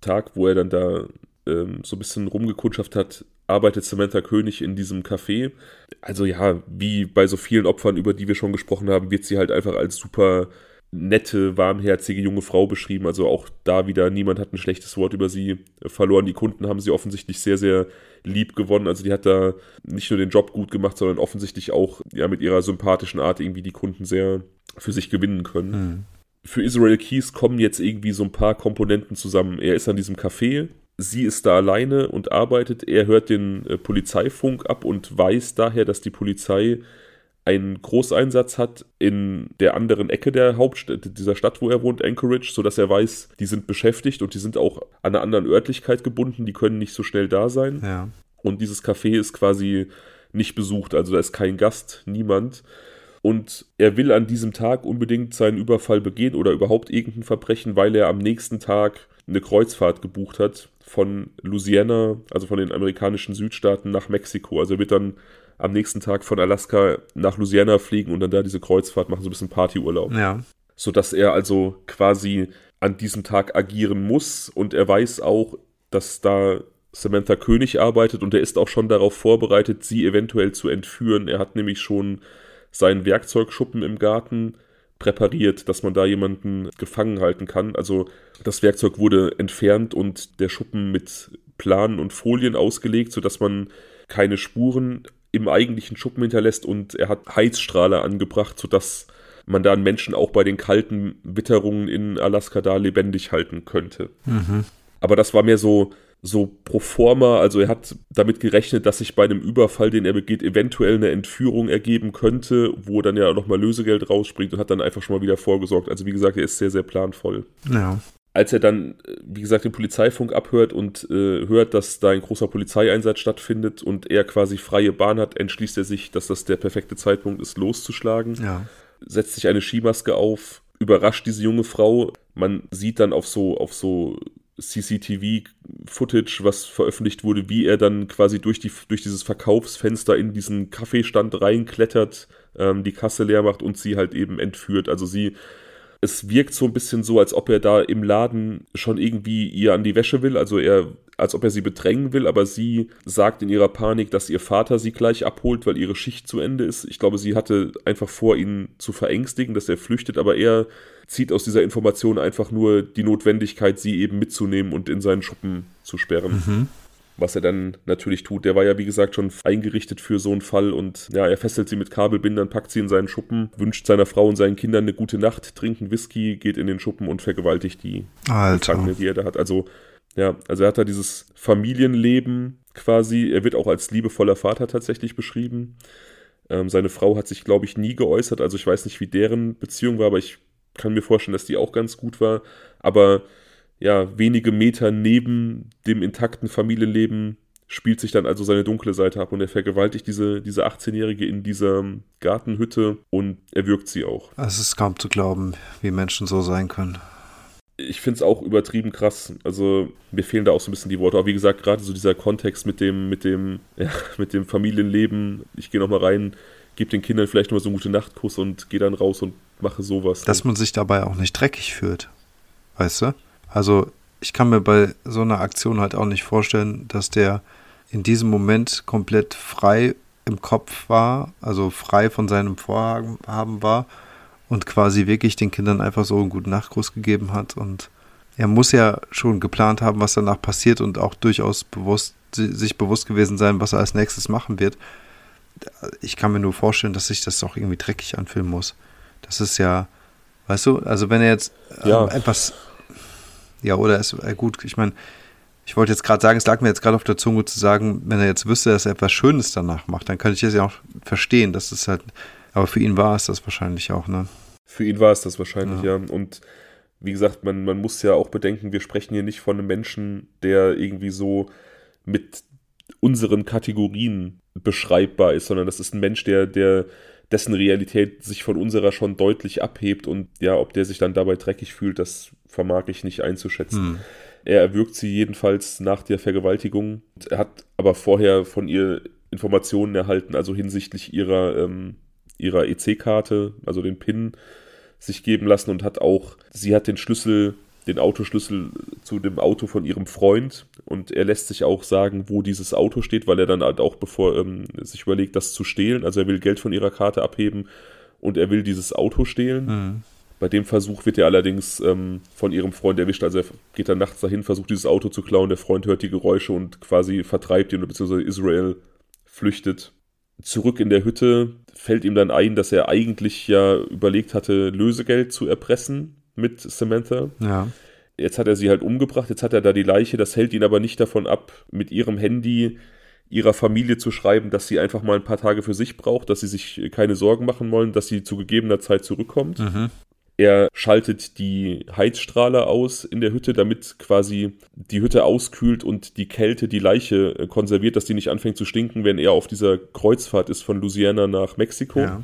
Tag, wo er dann da ähm, so ein bisschen rumgekutschaft hat, arbeitet Samantha König in diesem Café. Also ja, wie bei so vielen Opfern, über die wir schon gesprochen haben, wird sie halt einfach als super nette, warmherzige junge Frau beschrieben. Also auch da wieder, niemand hat ein schlechtes Wort über sie verloren. Die Kunden haben sie offensichtlich sehr, sehr lieb gewonnen. Also die hat da nicht nur den Job gut gemacht, sondern offensichtlich auch ja mit ihrer sympathischen Art irgendwie die Kunden sehr für sich gewinnen können. Mhm. Für Israel Keys kommen jetzt irgendwie so ein paar Komponenten zusammen. Er ist an diesem Café, sie ist da alleine und arbeitet. Er hört den äh, Polizeifunk ab und weiß daher, dass die Polizei einen Großeinsatz hat in der anderen Ecke der Hauptstadt, dieser Stadt, wo er wohnt, Anchorage, sodass er weiß, die sind beschäftigt und die sind auch an einer anderen Örtlichkeit gebunden, die können nicht so schnell da sein. Ja. Und dieses Café ist quasi nicht besucht, also da ist kein Gast, niemand. Und er will an diesem Tag unbedingt seinen Überfall begehen oder überhaupt irgendein Verbrechen, weil er am nächsten Tag eine Kreuzfahrt gebucht hat von Louisiana, also von den amerikanischen Südstaaten nach Mexiko. Also er wird dann am nächsten Tag von Alaska nach Louisiana fliegen und dann da diese Kreuzfahrt machen, so ein bisschen Partyurlaub. Ja. Sodass er also quasi an diesem Tag agieren muss und er weiß auch, dass da Samantha König arbeitet und er ist auch schon darauf vorbereitet, sie eventuell zu entführen. Er hat nämlich schon seinen Werkzeugschuppen im Garten präpariert, dass man da jemanden gefangen halten kann. Also das Werkzeug wurde entfernt und der Schuppen mit Planen und Folien ausgelegt, sodass man keine Spuren im eigentlichen Schuppen hinterlässt und er hat Heizstrahler angebracht, sodass man da einen Menschen auch bei den kalten Witterungen in Alaska da lebendig halten könnte. Mhm. Aber das war mehr so, so pro forma, also er hat damit gerechnet, dass sich bei einem Überfall, den er begeht, eventuell eine Entführung ergeben könnte, wo dann ja nochmal Lösegeld rausspringt und hat dann einfach schon mal wieder vorgesorgt. Also wie gesagt, er ist sehr, sehr planvoll. Ja. Als er dann, wie gesagt, den Polizeifunk abhört und äh, hört, dass da ein großer Polizeieinsatz stattfindet und er quasi freie Bahn hat, entschließt er sich, dass das der perfekte Zeitpunkt ist, loszuschlagen. Ja. Setzt sich eine Skimaske auf, überrascht diese junge Frau. Man sieht dann auf so, auf so CCTV-Footage, was veröffentlicht wurde, wie er dann quasi durch, die, durch dieses Verkaufsfenster in diesen Kaffeestand reinklettert, ähm, die Kasse leer macht und sie halt eben entführt. Also sie, es wirkt so ein bisschen so, als ob er da im Laden schon irgendwie ihr an die Wäsche will, also er, als ob er sie bedrängen will, aber sie sagt in ihrer Panik, dass ihr Vater sie gleich abholt, weil ihre Schicht zu Ende ist. Ich glaube, sie hatte einfach vor, ihn zu verängstigen, dass er flüchtet, aber er zieht aus dieser Information einfach nur die Notwendigkeit, sie eben mitzunehmen und in seinen Schuppen zu sperren. Mhm. Was er dann natürlich tut. Der war ja, wie gesagt, schon eingerichtet für so einen Fall und ja, er fesselt sie mit Kabelbindern, packt sie in seinen Schuppen, wünscht seiner Frau und seinen Kindern eine gute Nacht, trinkt einen Whisky, geht in den Schuppen und vergewaltigt die Alter. Gefangene, die er da hat. Also, ja, also er hat da dieses Familienleben quasi. Er wird auch als liebevoller Vater tatsächlich beschrieben. Ähm, seine Frau hat sich, glaube ich, nie geäußert. Also ich weiß nicht, wie deren Beziehung war, aber ich kann mir vorstellen, dass die auch ganz gut war. Aber ja, wenige Meter neben dem intakten Familienleben spielt sich dann also seine dunkle Seite ab und er vergewaltigt diese, diese 18-Jährige in dieser Gartenhütte und erwürgt sie auch. Es ist kaum zu glauben, wie Menschen so sein können. Ich finde es auch übertrieben krass. Also mir fehlen da auch so ein bisschen die Worte. Aber wie gesagt, gerade so dieser Kontext mit dem, mit dem, ja, mit dem Familienleben. Ich gehe nochmal rein, gebe den Kindern vielleicht nochmal so einen gute Nachtkuss und gehe dann raus und mache sowas. Dass man sich dabei auch nicht dreckig fühlt. Weißt du? Also ich kann mir bei so einer Aktion halt auch nicht vorstellen, dass der in diesem Moment komplett frei im Kopf war, also frei von seinem Vorhaben war und quasi wirklich den Kindern einfach so einen guten Nachtgruß gegeben hat. Und er muss ja schon geplant haben, was danach passiert und auch durchaus bewusst, sich bewusst gewesen sein, was er als nächstes machen wird. Ich kann mir nur vorstellen, dass sich das auch irgendwie dreckig anfühlen muss. Das ist ja, weißt du, also wenn er jetzt ähm, Ja. etwas, ja, oder ist äh, gut, ich meine, ich wollte jetzt gerade sagen, es lag mir jetzt gerade auf der Zunge zu sagen, wenn er jetzt wüsste, dass er etwas Schönes danach macht, dann könnte ich das ja auch verstehen. Das ist halt, aber für ihn war es das wahrscheinlich auch, ne? Für ihn war es das wahrscheinlich, ja. Und wie gesagt, man, man muss ja auch bedenken, wir sprechen hier nicht von einem Menschen, der irgendwie so mit unseren Kategorien beschreibbar ist, sondern das ist ein Mensch, der, der dessen Realität sich von unserer schon deutlich abhebt und ja, ob der sich dann dabei dreckig fühlt, das vermag ich nicht einzuschätzen. Hm. Er erwürgt sie jedenfalls nach der Vergewaltigung. Er hat aber vorher von ihr Informationen erhalten, also hinsichtlich ihrer, ähm, ihrer EC-Karte, also den PIN, sich geben lassen und hat auch, sie hat den Schlüssel, den Autoschlüssel zu dem Auto von ihrem Freund und er lässt sich auch sagen, wo dieses Auto steht, weil er dann halt auch bevor ähm, sich überlegt, das zu stehlen, also er will Geld von ihrer Karte abheben und er will dieses Auto stehlen. Hm. Bei dem Versuch wird er allerdings ähm, von ihrem Freund erwischt. Also er geht dann nachts dahin, versucht dieses Auto zu klauen. Der Freund hört die Geräusche und quasi vertreibt ihn, beziehungsweise Israel flüchtet. Zurück in der Hütte fällt ihm dann ein, dass er eigentlich ja überlegt hatte, Lösegeld zu erpressen mit Samantha. Ja. Jetzt hat er sie halt umgebracht, jetzt hat er da die Leiche, das hält ihn aber nicht davon ab, mit ihrem Handy ihrer Familie zu schreiben, dass sie einfach mal ein paar Tage für sich braucht, dass sie sich keine Sorgen machen wollen, dass sie zu gegebener Zeit zurückkommt. Mhm. Er schaltet die Heizstrahler aus in der Hütte, damit quasi die Hütte auskühlt und die Kälte die Leiche äh, konserviert, dass die nicht anfängt zu stinken, wenn er auf dieser Kreuzfahrt ist von Louisiana nach Mexiko. Ja.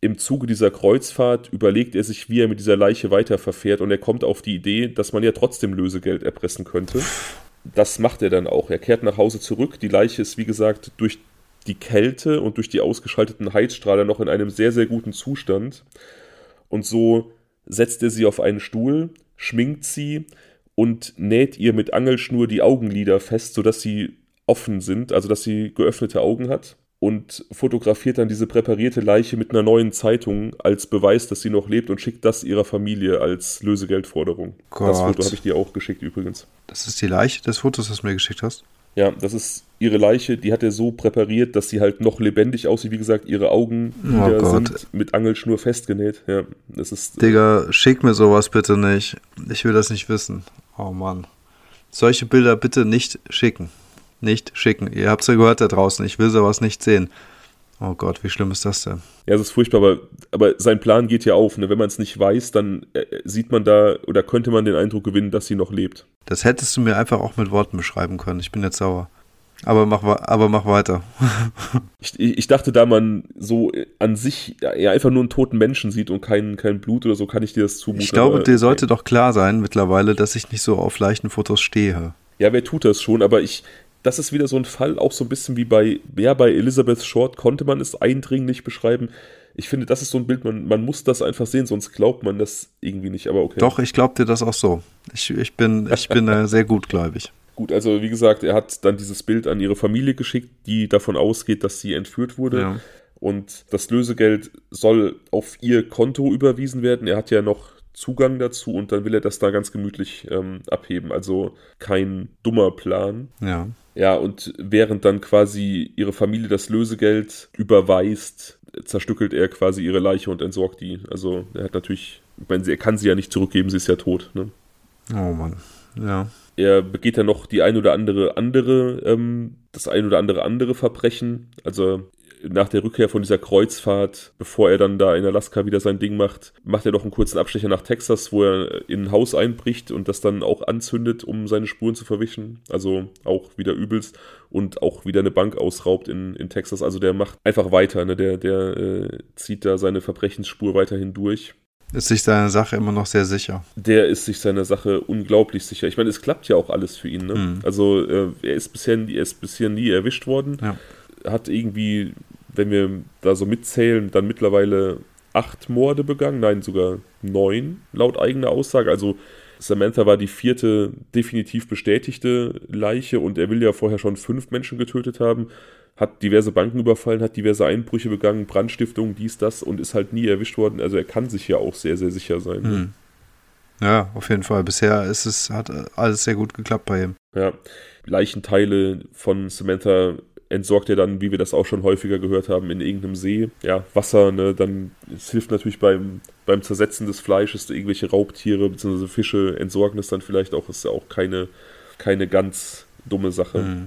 Im Zuge dieser Kreuzfahrt überlegt er sich, wie er mit dieser Leiche weiter verfährt und er kommt auf die Idee, dass man ja trotzdem Lösegeld erpressen könnte. Das macht er dann auch. Er kehrt nach Hause zurück. Die Leiche ist, wie gesagt, durch die Kälte und durch die ausgeschalteten Heizstrahler noch in einem sehr, sehr guten Zustand. Und so setzt er sie auf einen Stuhl, schminkt sie und näht ihr mit Angelschnur die Augenlider fest, sodass sie offen sind, also dass sie geöffnete Augen hat und fotografiert dann diese präparierte Leiche mit einer neuen Zeitung als Beweis, dass sie noch lebt und schickt das ihrer Familie als Lösegeldforderung. Gott. Das Foto habe ich dir auch geschickt übrigens. Das ist die Leiche des Fotos, das du mir geschickt hast? Ja, das ist ihre Leiche, die hat er so präpariert, dass sie halt noch lebendig aussieht. Wie gesagt, ihre Augen oh sind mit Angelschnur festgenäht. Ja, das ist. Digga, schick mir sowas bitte nicht. Ich will das nicht wissen. Oh Mann. Solche Bilder bitte nicht schicken nicht schicken. Ihr habt es ja gehört da draußen. Ich will sowas nicht sehen. Oh Gott, wie schlimm ist das denn? Ja, es ist furchtbar, aber, aber sein Plan geht ja auf. Ne? Wenn man es nicht weiß, dann äh, sieht man da oder könnte man den Eindruck gewinnen, dass sie noch lebt. Das hättest du mir einfach auch mit Worten beschreiben können. Ich bin jetzt sauer. Aber mach, aber mach weiter. ich, ich, dachte, da man so an sich ja, einfach nur einen toten Menschen sieht und kein, kein Blut oder so, kann ich dir das zumuten. Ich glaube, dir sollte doch klar sein mittlerweile, dass ich nicht so auf leichten Fotos stehe. Ja, wer tut das schon? Aber ich, das ist wieder so ein Fall, auch so ein bisschen wie bei, ja, bei Elizabeth Short konnte man es eindringlich beschreiben. Ich finde, das ist so ein Bild, man, man muss das einfach sehen, sonst glaubt man das irgendwie nicht, aber okay. Doch, ich glaube dir das auch so. Ich, ich bin, ich bin äh, sehr gutgläubig. Gut, also wie gesagt, er hat dann dieses Bild an ihre Familie geschickt, die davon ausgeht, dass sie entführt wurde. Ja. Und das Lösegeld soll auf ihr Konto überwiesen werden. Er hat ja noch Zugang dazu und dann will er das da ganz gemütlich ähm, abheben. Also kein dummer Plan. Ja. Ja, und während dann quasi ihre Familie das Lösegeld überweist, zerstückelt er quasi ihre Leiche und entsorgt die. Also er hat natürlich, ich meine, er kann sie ja nicht zurückgeben, sie ist ja tot. Ne? Oh Mann, ja. Er begeht dann noch die ein oder andere andere, ähm, das ein oder andere andere Verbrechen. Also nach der Rückkehr von dieser Kreuzfahrt, bevor er dann da in Alaska wieder sein Ding macht, macht er noch einen kurzen Abstecher nach Texas, wo er in ein Haus einbricht und das dann auch anzündet, um seine Spuren zu verwischen. Also auch wieder übelst und auch wieder eine Bank ausraubt in, in Texas. Also der macht einfach weiter, ne? der, der äh, zieht da seine Verbrechensspur weiterhin durch. Ist sich seiner Sache immer noch sehr sicher. Der ist sich seiner Sache unglaublich sicher. Ich meine, es klappt ja auch alles für ihn. Ne? Mhm. Also äh, er, ist bisher, er ist bisher nie erwischt worden. Ja. Hat irgendwie wenn wir da so mitzählen, dann mittlerweile acht Morde begangen, nein, sogar neun, laut eigener Aussage. Also Samantha war die vierte definitiv bestätigte Leiche und er will ja vorher schon fünf Menschen getötet haben, hat diverse Banken überfallen, hat diverse Einbrüche begangen, Brandstiftung, dies, das und ist halt nie erwischt worden. Also er kann sich ja auch sehr, sehr sicher sein. Hm. Ja, auf jeden Fall. Bisher ist es, hat alles sehr gut geklappt bei ihm. Ja. Leichenteile von Samantha entsorgt er dann, wie wir das auch schon häufiger gehört haben, in irgendeinem See. Ja, Wasser, ne, dann, es hilft natürlich beim, beim Zersetzen des Fleisches, irgendwelche Raubtiere bzw. Fische entsorgen es dann vielleicht auch, ist ja auch keine, keine ganz dumme Sache. Mhm.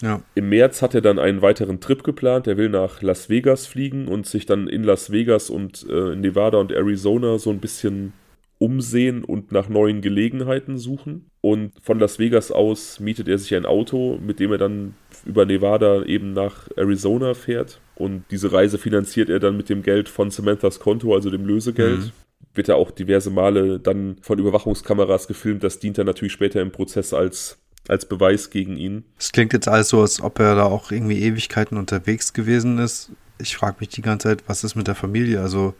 Ja. Im März hat er dann einen weiteren Trip geplant. Er will nach Las Vegas fliegen und sich dann in Las Vegas und äh, Nevada und Arizona so ein bisschen umsehen und nach neuen Gelegenheiten suchen. Und von Las Vegas aus mietet er sich ein Auto, mit dem er dann über Nevada eben nach Arizona fährt. Und diese Reise finanziert er dann mit dem Geld von Samanthas Konto, also dem Lösegeld. Mhm. Wird er auch diverse Male dann von Überwachungskameras gefilmt. Das dient dann natürlich später im Prozess als als Beweis gegen ihn. Es klingt jetzt alles so, als ob er da auch irgendwie Ewigkeiten unterwegs gewesen ist. Ich frage mich die ganze Zeit, was ist mit der Familie? Also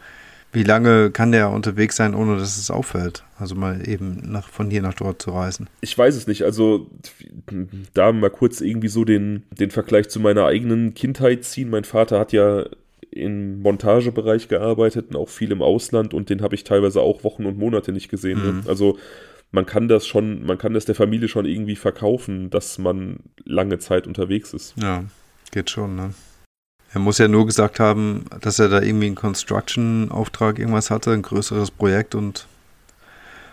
wie lange kann der unterwegs sein, ohne dass es auffällt? Also mal eben nach, von hier nach dort zu reisen. Ich weiß es nicht. Also da mal kurz irgendwie so den, den Vergleich zu meiner eigenen Kindheit ziehen. Mein Vater hat ja im Montagebereich gearbeitet und auch viel im Ausland und den habe ich teilweise auch Wochen und Monate nicht gesehen. Ne? Mhm. Also man kann das schon, man kann das der Familie schon irgendwie verkaufen, dass man lange Zeit unterwegs ist. Ja, geht schon, ne? Er muss ja nur gesagt haben, dass er da irgendwie einen Construction-Auftrag irgendwas hatte, ein größeres Projekt und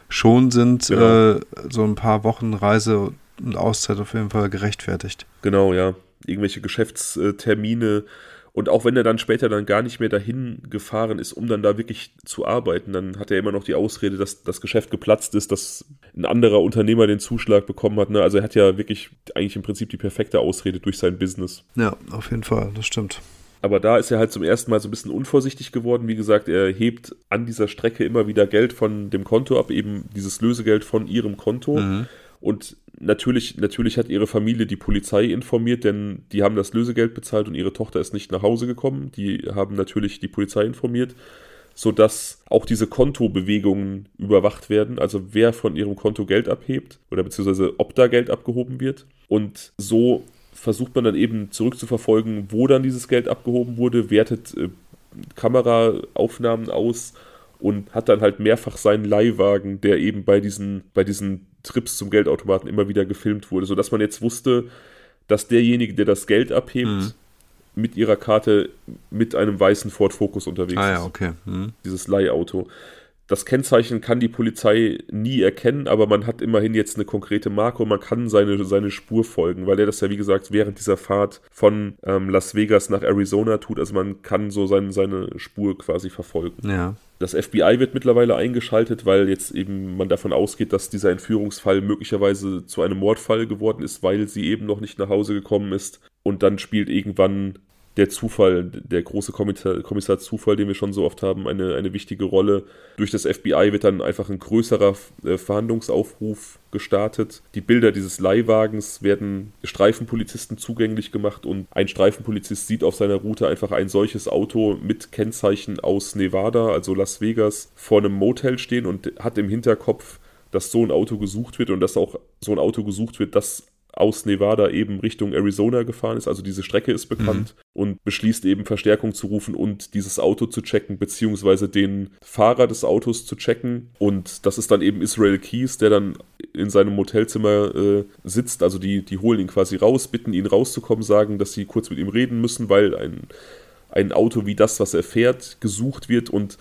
schon sind genau. äh, so ein paar Wochen Reise und Auszeit auf jeden Fall gerechtfertigt. Genau, ja. irgendwelche Geschäftstermine. Und auch wenn er dann später dann gar nicht mehr dahin gefahren ist, um dann da wirklich zu arbeiten, dann hat er immer noch die Ausrede, dass das Geschäft geplatzt ist, dass ein anderer Unternehmer den Zuschlag bekommen hat. Ne? Also er hat ja wirklich eigentlich im Prinzip die perfekte Ausrede durch sein Business. Ja, auf jeden Fall, das stimmt. Aber da ist er halt zum ersten Mal so ein bisschen unvorsichtig geworden. Wie gesagt, er hebt an dieser Strecke immer wieder Geld von dem Konto ab, eben dieses Lösegeld von ihrem Konto. Mhm. Und natürlich, natürlich hat ihre Familie die Polizei informiert, denn die haben das Lösegeld bezahlt und ihre Tochter ist nicht nach Hause gekommen. Die haben natürlich die Polizei informiert, sodass auch diese Kontobewegungen überwacht werden, also wer von ihrem Konto Geld abhebt oder beziehungsweise ob da Geld abgehoben wird. Und so versucht man dann eben zurückzuverfolgen, wo dann dieses Geld abgehoben wurde, wertet äh, Kameraaufnahmen aus und hat dann halt mehrfach seinen Leihwagen, der eben bei diesen, bei diesen Trips zum Geldautomaten immer wieder gefilmt wurde, sodass man jetzt wusste, dass derjenige, der das Geld abhebt, mhm. mit ihrer Karte mit einem weißen Ford Focus unterwegs ah, ja, okay. Mhm. Dieses Leihauto. Das Kennzeichen kann die Polizei nie erkennen, aber man hat immerhin jetzt eine konkrete Marke und man kann seine, seine Spur folgen, weil er das ja, wie gesagt, während dieser Fahrt von ähm, Las Vegas nach Arizona tut. Also man kann so sein, seine Spur quasi verfolgen. Ja. Das FBI wird mittlerweile eingeschaltet, weil jetzt eben man davon ausgeht, dass dieser Entführungsfall möglicherweise zu einem Mordfall geworden ist, weil sie eben noch nicht nach Hause gekommen ist. Und dann spielt irgendwann der Zufall, der große Kommissar, Kommissar, Zufall, den wir schon so oft haben, eine, eine wichtige Rolle. Durch das FBI wird dann einfach ein größerer äh, Verhandlungsaufruf gestartet. Die Bilder dieses Leihwagens werden Streifenpolizisten zugänglich gemacht und ein Streifenpolizist sieht auf seiner Route einfach ein solches Auto mit Kennzeichen aus Nevada, also Las Vegas, vor einem Motel stehen und hat im Hinterkopf, dass so ein Auto gesucht wird und dass auch so ein Auto gesucht wird, das aus Nevada eben Richtung Arizona gefahren ist. Also diese Strecke ist bekannt mhm. und beschließt eben Verstärkung zu rufen und dieses Auto zu checken, beziehungsweise den Fahrer des Autos zu checken. Und das ist dann eben Israel Keys, der dann in seinem Motelzimmer äh, sitzt. Also die, die holen ihn quasi raus, bitten ihn rauszukommen, sagen, dass sie kurz mit ihm reden müssen, weil ein, ein Auto wie das, was er fährt, gesucht wird. Und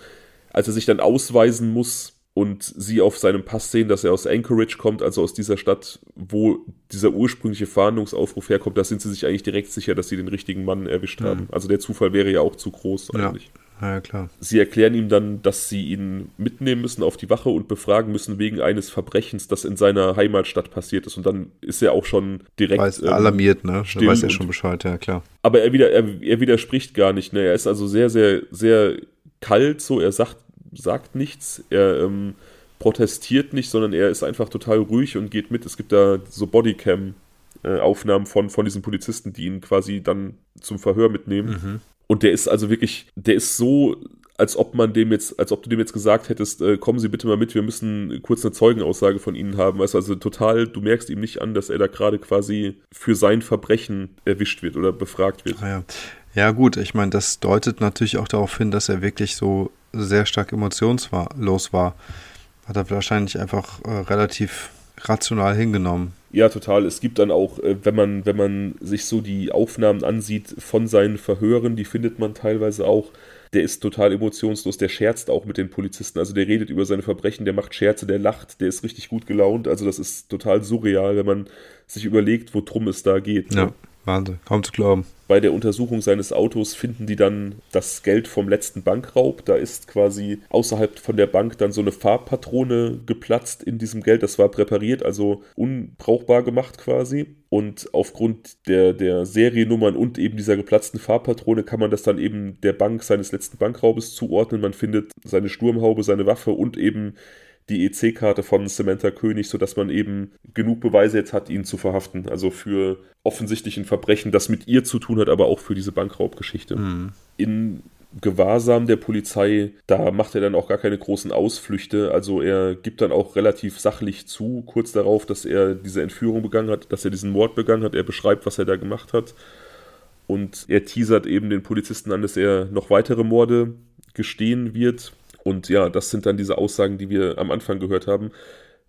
als er sich dann ausweisen muss, und sie auf seinem Pass sehen, dass er aus Anchorage kommt, also aus dieser Stadt, wo dieser ursprüngliche Fahndungsaufruf herkommt, da sind sie sich eigentlich direkt sicher, dass sie den richtigen Mann erwischt mhm. haben. Also der Zufall wäre ja auch zu groß eigentlich. Ja. ja, klar. Sie erklären ihm dann, dass sie ihn mitnehmen müssen auf die Wache und befragen müssen wegen eines Verbrechens, das in seiner Heimatstadt passiert ist. Und dann ist er auch schon direkt weiß, ähm, alarmiert, ne? Still weiß er schon Bescheid, ja klar. Aber er, wieder, er, er widerspricht gar nicht. Ne? Er ist also sehr, sehr, sehr kalt so. Er sagt sagt nichts, er ähm, protestiert nicht, sondern er ist einfach total ruhig und geht mit. Es gibt da so Bodycam-Aufnahmen von, von diesen Polizisten, die ihn quasi dann zum Verhör mitnehmen. Mhm. Und der ist also wirklich, der ist so, als ob man dem jetzt, als ob du dem jetzt gesagt hättest, äh, kommen Sie bitte mal mit, wir müssen kurz eine Zeugenaussage von Ihnen haben. Weißt du, also total, du merkst ihm nicht an, dass er da gerade quasi für sein Verbrechen erwischt wird oder befragt wird. Ah ja. Ja, gut, ich meine, das deutet natürlich auch darauf hin, dass er wirklich so sehr stark emotionslos war, hat er wahrscheinlich einfach äh, relativ rational hingenommen. Ja, total. Es gibt dann auch, äh, wenn man, wenn man sich so die Aufnahmen ansieht von seinen Verhören, die findet man teilweise auch, der ist total emotionslos, der scherzt auch mit den Polizisten, also der redet über seine Verbrechen, der macht Scherze, der lacht, der ist richtig gut gelaunt, also das ist total surreal, wenn man sich überlegt, worum es da geht. Ne? Wahnsinn, kaum zu glauben. Bei der Untersuchung seines Autos finden die dann das Geld vom letzten Bankraub. Da ist quasi außerhalb von der Bank dann so eine Farbpatrone geplatzt in diesem Geld. Das war präpariert, also unbrauchbar gemacht quasi. Und aufgrund der, der Seriennummern und eben dieser geplatzten Farbpatrone kann man das dann eben der Bank seines letzten Bankraubes zuordnen. Man findet seine Sturmhaube, seine Waffe und eben die EC-Karte von Samantha König, sodass man eben genug Beweise jetzt hat, ihn zu verhaften. Also für offensichtlichen Verbrechen, das mit ihr zu tun hat, aber auch für diese Bankraubgeschichte. Mhm. In Gewahrsam der Polizei, da macht er dann auch gar keine großen Ausflüchte. Also er gibt dann auch relativ sachlich zu, kurz darauf, dass er diese Entführung begangen hat, dass er diesen Mord begangen hat. Er beschreibt, was er da gemacht hat. Und er teasert eben den Polizisten an, dass er noch weitere Morde gestehen wird. Und ja, das sind dann diese Aussagen, die wir am Anfang gehört haben,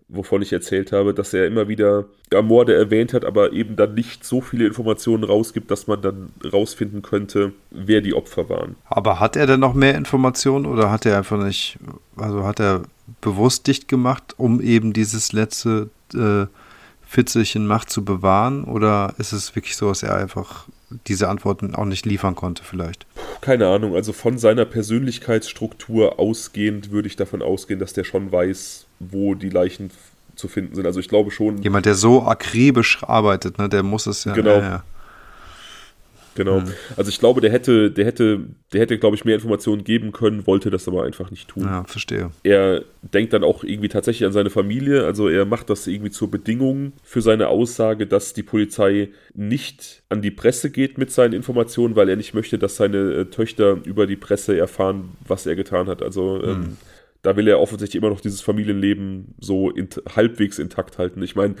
wovon ich erzählt habe, dass er immer wieder ja, Morde erwähnt hat, aber eben dann nicht so viele Informationen rausgibt, dass man dann rausfinden könnte, wer die Opfer waren. Aber hat er denn noch mehr Informationen oder hat er einfach nicht, also hat er bewusst dicht gemacht, um eben dieses letzte äh, Fitzelchen macht, zu bewahren? Oder ist es wirklich so, dass er einfach diese Antworten auch nicht liefern konnte, vielleicht? Keine Ahnung. Also von seiner Persönlichkeitsstruktur ausgehend würde ich davon ausgehen, dass der schon weiß, wo die Leichen zu finden sind. Also ich glaube schon. Jemand, der so akribisch arbeitet, ne, der muss es ja. Genau. Ja, ja. Genau. Mhm. Also ich glaube, der hätte, der hätte, der hätte, glaube ich, mehr Informationen geben können, wollte das aber einfach nicht tun. Ja, verstehe. Er denkt dann auch irgendwie tatsächlich an seine Familie. Also er macht das irgendwie zur Bedingung für seine Aussage, dass die Polizei nicht an die Presse geht mit seinen Informationen, weil er nicht möchte, dass seine äh, Töchter über die Presse erfahren, was er getan hat. Also ähm, mhm. da will er offensichtlich immer noch dieses Familienleben so in, halbwegs intakt halten. Ich meine,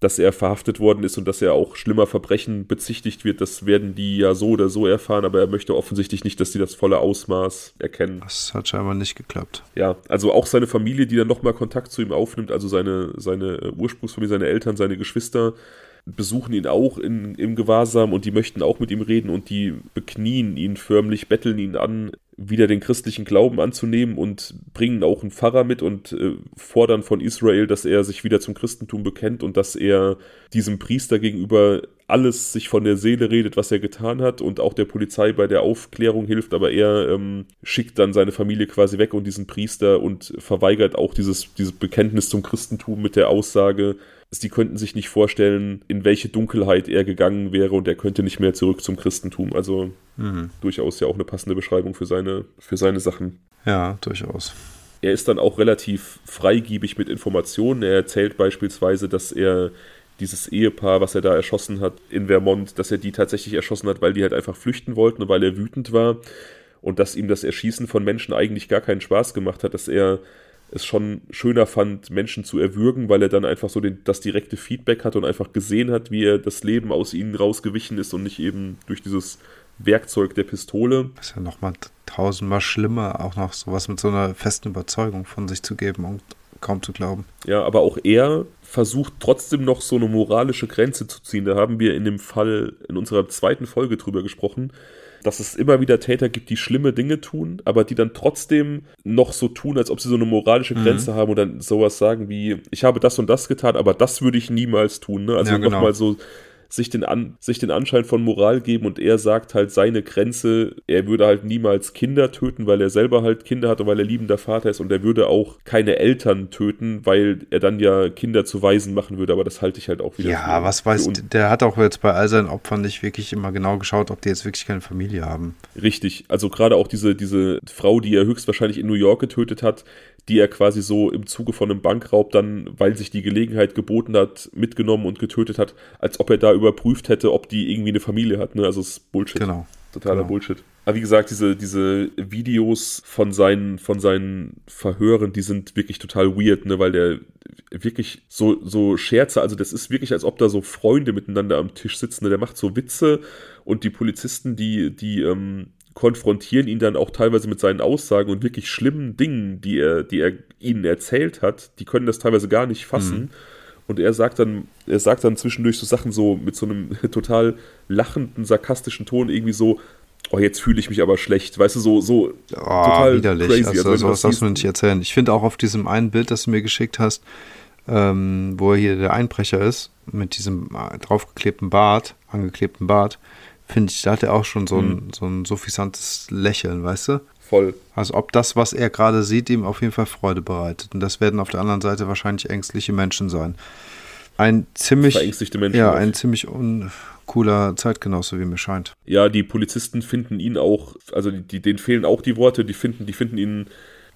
dass er verhaftet worden ist und dass er auch schlimmer Verbrechen bezichtigt wird, das werden die ja so oder so erfahren, aber er möchte offensichtlich nicht, dass sie das volle Ausmaß erkennen. Das hat scheinbar nicht geklappt. Ja, also auch seine Familie, die dann nochmal Kontakt zu ihm aufnimmt, also seine, seine Ursprungsfamilie, seine Eltern, seine Geschwister, besuchen ihn auch in, im Gewahrsam und die möchten auch mit ihm reden und die beknien ihn förmlich, betteln ihn an, wieder den christlichen Glauben anzunehmen und bringen auch einen Pfarrer mit und äh, fordern von Israel, dass er sich wieder zum Christentum bekennt und dass er diesem Priester gegenüber alles sich von der Seele redet, was er getan hat und auch der Polizei bei der Aufklärung hilft, aber er ähm, schickt dann seine Familie quasi weg und diesen Priester und verweigert auch dieses, dieses Bekenntnis zum Christentum mit der Aussage, sie könnten sich nicht vorstellen, in welche Dunkelheit er gegangen wäre und er könnte nicht mehr zurück zum Christentum. Also mhm. durchaus ja auch eine passende Beschreibung für seine, für seine Sachen. Ja, durchaus. Er ist dann auch relativ freigiebig mit Informationen. Er erzählt beispielsweise, dass er dieses Ehepaar, was er da erschossen hat in Vermont, dass er die tatsächlich erschossen hat, weil die halt einfach flüchten wollten und weil er wütend war und dass ihm das Erschießen von Menschen eigentlich gar keinen Spaß gemacht hat, dass er es schon schöner fand, Menschen zu erwürgen, weil er dann einfach so den, das direkte Feedback hat und einfach gesehen hat, wie er das Leben aus ihnen rausgewichen ist und nicht eben durch dieses Werkzeug der Pistole. Das ist ja nochmal tausendmal schlimmer, auch noch sowas mit so einer festen Überzeugung von sich zu geben und kaum zu glauben. Ja, aber auch er versucht trotzdem noch so eine moralische Grenze zu ziehen. Da haben wir in dem Fall in unserer zweiten Folge drüber gesprochen, dass es immer wieder Täter gibt, die schlimme Dinge tun, aber die dann trotzdem noch so tun, als ob sie so eine moralische mhm. Grenze mhm. haben und dann sowas sagen wie, ich habe das und das getan, aber das würde ich niemals tun. Ne? Also ja, genau. nochmal so sich den, An sich den Anschein von Moral geben und er sagt halt seine Grenze, er würde halt niemals Kinder töten, weil er selber halt Kinder hat und weil er liebender Vater ist und er würde auch keine Eltern töten, weil er dann ja Kinder zu Waisen machen würde, aber das halte ich halt auch wieder. Ja, für, was weiß, der hat auch jetzt bei all seinen Opfern nicht wirklich immer genau geschaut, ob die jetzt wirklich keine Familie haben. Richtig, also gerade auch diese, diese Frau, die er höchstwahrscheinlich in New York getötet hat, die er quasi so im Zuge von einem Bankraub dann, weil sich die Gelegenheit geboten hat, mitgenommen und getötet hat, als ob er da überprüft hätte, ob die irgendwie eine Familie hat. Ne? Also es ist Bullshit. Genau. Totaler genau. Bullshit. Aber wie gesagt, diese, diese Videos von seinen, von seinen Verhören, die sind wirklich total weird, ne, weil der wirklich so, so Scherze, also das ist wirklich, als ob da so Freunde miteinander am Tisch sitzen. Ne? Der macht so Witze und die Polizisten, die, die, ähm, konfrontieren ihn dann auch teilweise mit seinen Aussagen und wirklich schlimmen Dingen, die er, die er ihnen erzählt hat. Die können das teilweise gar nicht fassen. Mhm. Und er sagt dann, er sagt dann zwischendurch so Sachen so mit so einem total lachenden, sarkastischen Ton irgendwie so, oh, jetzt fühle ich mich aber schlecht. Weißt du, so, so oh, total widerlich. crazy. Also, also sowas darfst du nicht erzählen. Ich finde auch auf diesem einen Bild, das du mir geschickt hast, ähm, wo hier der Einbrecher ist, mit diesem äh, draufgeklebten Bart, angeklebten Bart, finde ich, da hat er auch schon so ein, mhm. so ein suffisantes Lächeln, weißt du? Voll. Also ob das, was er gerade sieht, ihm auf jeden Fall Freude bereitet. Und das werden auf der anderen Seite wahrscheinlich ängstliche Menschen sein. Ein ziemlich, Verängstigte Menschen ja, ein ziemlich uncooler Zeitgenosse, wie mir scheint. Ja, die Polizisten finden ihn auch, also die, denen fehlen auch die Worte, die finden, die finden ihn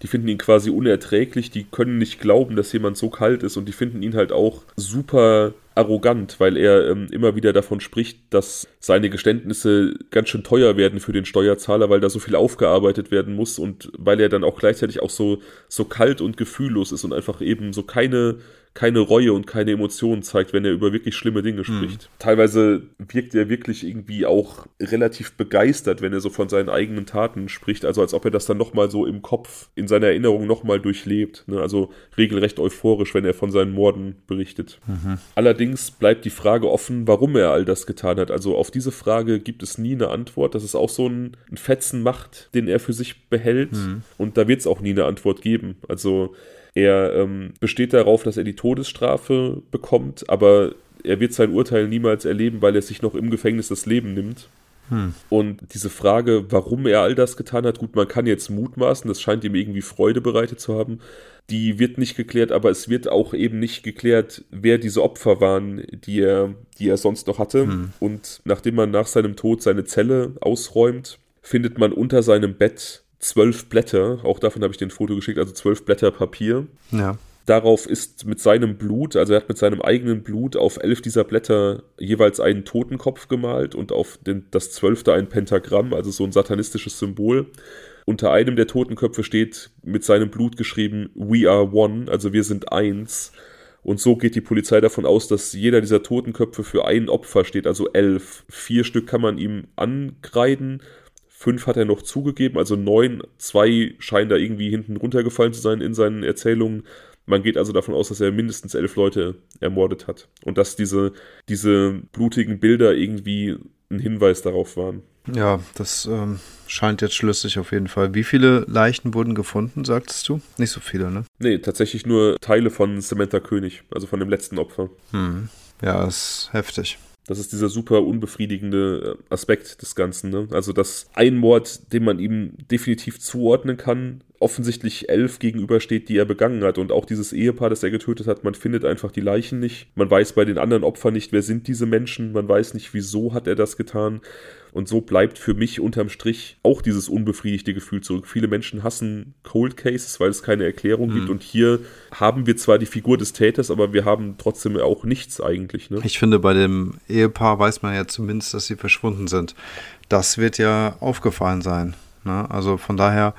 die finden ihn quasi unerträglich, die können nicht glauben, dass jemand so kalt ist und die finden ihn halt auch super arrogant, weil er ähm, immer wieder davon spricht, dass seine Geständnisse ganz schön teuer werden für den Steuerzahler, weil da so viel aufgearbeitet werden muss und weil er dann auch gleichzeitig auch so, so kalt und gefühllos ist und einfach eben so keine keine Reue und keine Emotionen zeigt, wenn er über wirklich schlimme Dinge hm. spricht. Mhm. Teilweise wirkt er wirklich irgendwie auch relativ begeistert, wenn er so von seinen eigenen Taten spricht, also als ob er das dann nochmal so im Kopf, in seiner Erinnerung nochmal durchlebt. Ne? Also regelrecht euphorisch, wenn er von seinen Morden berichtet. Mhm. Allerdings bleibt die Frage offen, warum er all das getan hat. Also auf diese Frage gibt es nie eine Antwort. Das ist auch so ein, ein Fetzen Macht, den er für sich behält. Mhm. Und da wird es auch nie eine Antwort geben. Also Er ähm, besteht darauf, dass er die Todesstrafe bekommt, aber er wird sein Urteil niemals erleben, weil er sich noch im Gefängnis das Leben nimmt. Hm. Und diese Frage, warum er all das getan hat, gut, man kann jetzt mutmaßen, das scheint ihm irgendwie Freude bereitet zu haben. Die wird nicht geklärt, aber es wird auch eben nicht geklärt, wer diese Opfer waren, die er, die er sonst noch hatte. Hm. Und nachdem man nach seinem Tod seine Zelle ausräumt, findet man unter seinem Bett zwölf Blätter, auch davon habe ich den Foto geschickt, also zwölf Blätter Papier. Ja. Darauf ist mit seinem Blut, also er hat mit seinem eigenen Blut auf elf dieser Blätter jeweils einen Totenkopf gemalt und auf den, das zwölfte ein Pentagramm, also so ein satanistisches Symbol. Unter einem der Totenköpfe steht mit seinem Blut geschrieben We are one, also wir sind eins. Und so geht die Polizei davon aus, dass jeder dieser Totenköpfe für ein Opfer steht, also elf. Vier Stück kann man ihm ankreiden Fünf hat er noch zugegeben, also neun. Zwei scheinen da irgendwie hinten runtergefallen zu sein in seinen Erzählungen. Man geht also davon aus, dass er mindestens elf Leute ermordet hat. Und dass diese, diese blutigen Bilder irgendwie ein Hinweis darauf waren. Ja, das ähm, scheint jetzt schlüssig auf jeden Fall. Wie viele Leichen wurden gefunden, sagtest du? Nicht so viele, ne? Nee, tatsächlich nur Teile von Samantha König, also von dem letzten Opfer. Hm. Ja, ist heftig. Das ist dieser super unbefriedigende äh, Aspekt des Ganzen. Ne? Also, dass ein Mord, den man ihm definitiv zuordnen kann, offensichtlich elf gegenübersteht, die er begangen hat. Und auch dieses Ehepaar, das er getötet hat, man findet einfach die Leichen nicht. Man weiß bei den anderen Opfern nicht, wer sind diese Menschen. Man weiß nicht, wieso hat er das getan. Und so bleibt für mich unterm Strich auch dieses unbefriedigte Gefühl zurück. Viele Menschen hassen Cold Cases, weil es keine Erklärung mhm. gibt. Und hier haben wir zwar die Figur des Täters, aber wir haben trotzdem auch nichts eigentlich. Ne? Ich finde, bei dem Ehepaar weiß man ja zumindest, dass sie verschwunden sind. Das wird ja aufgefallen sein. Ne? Also von daher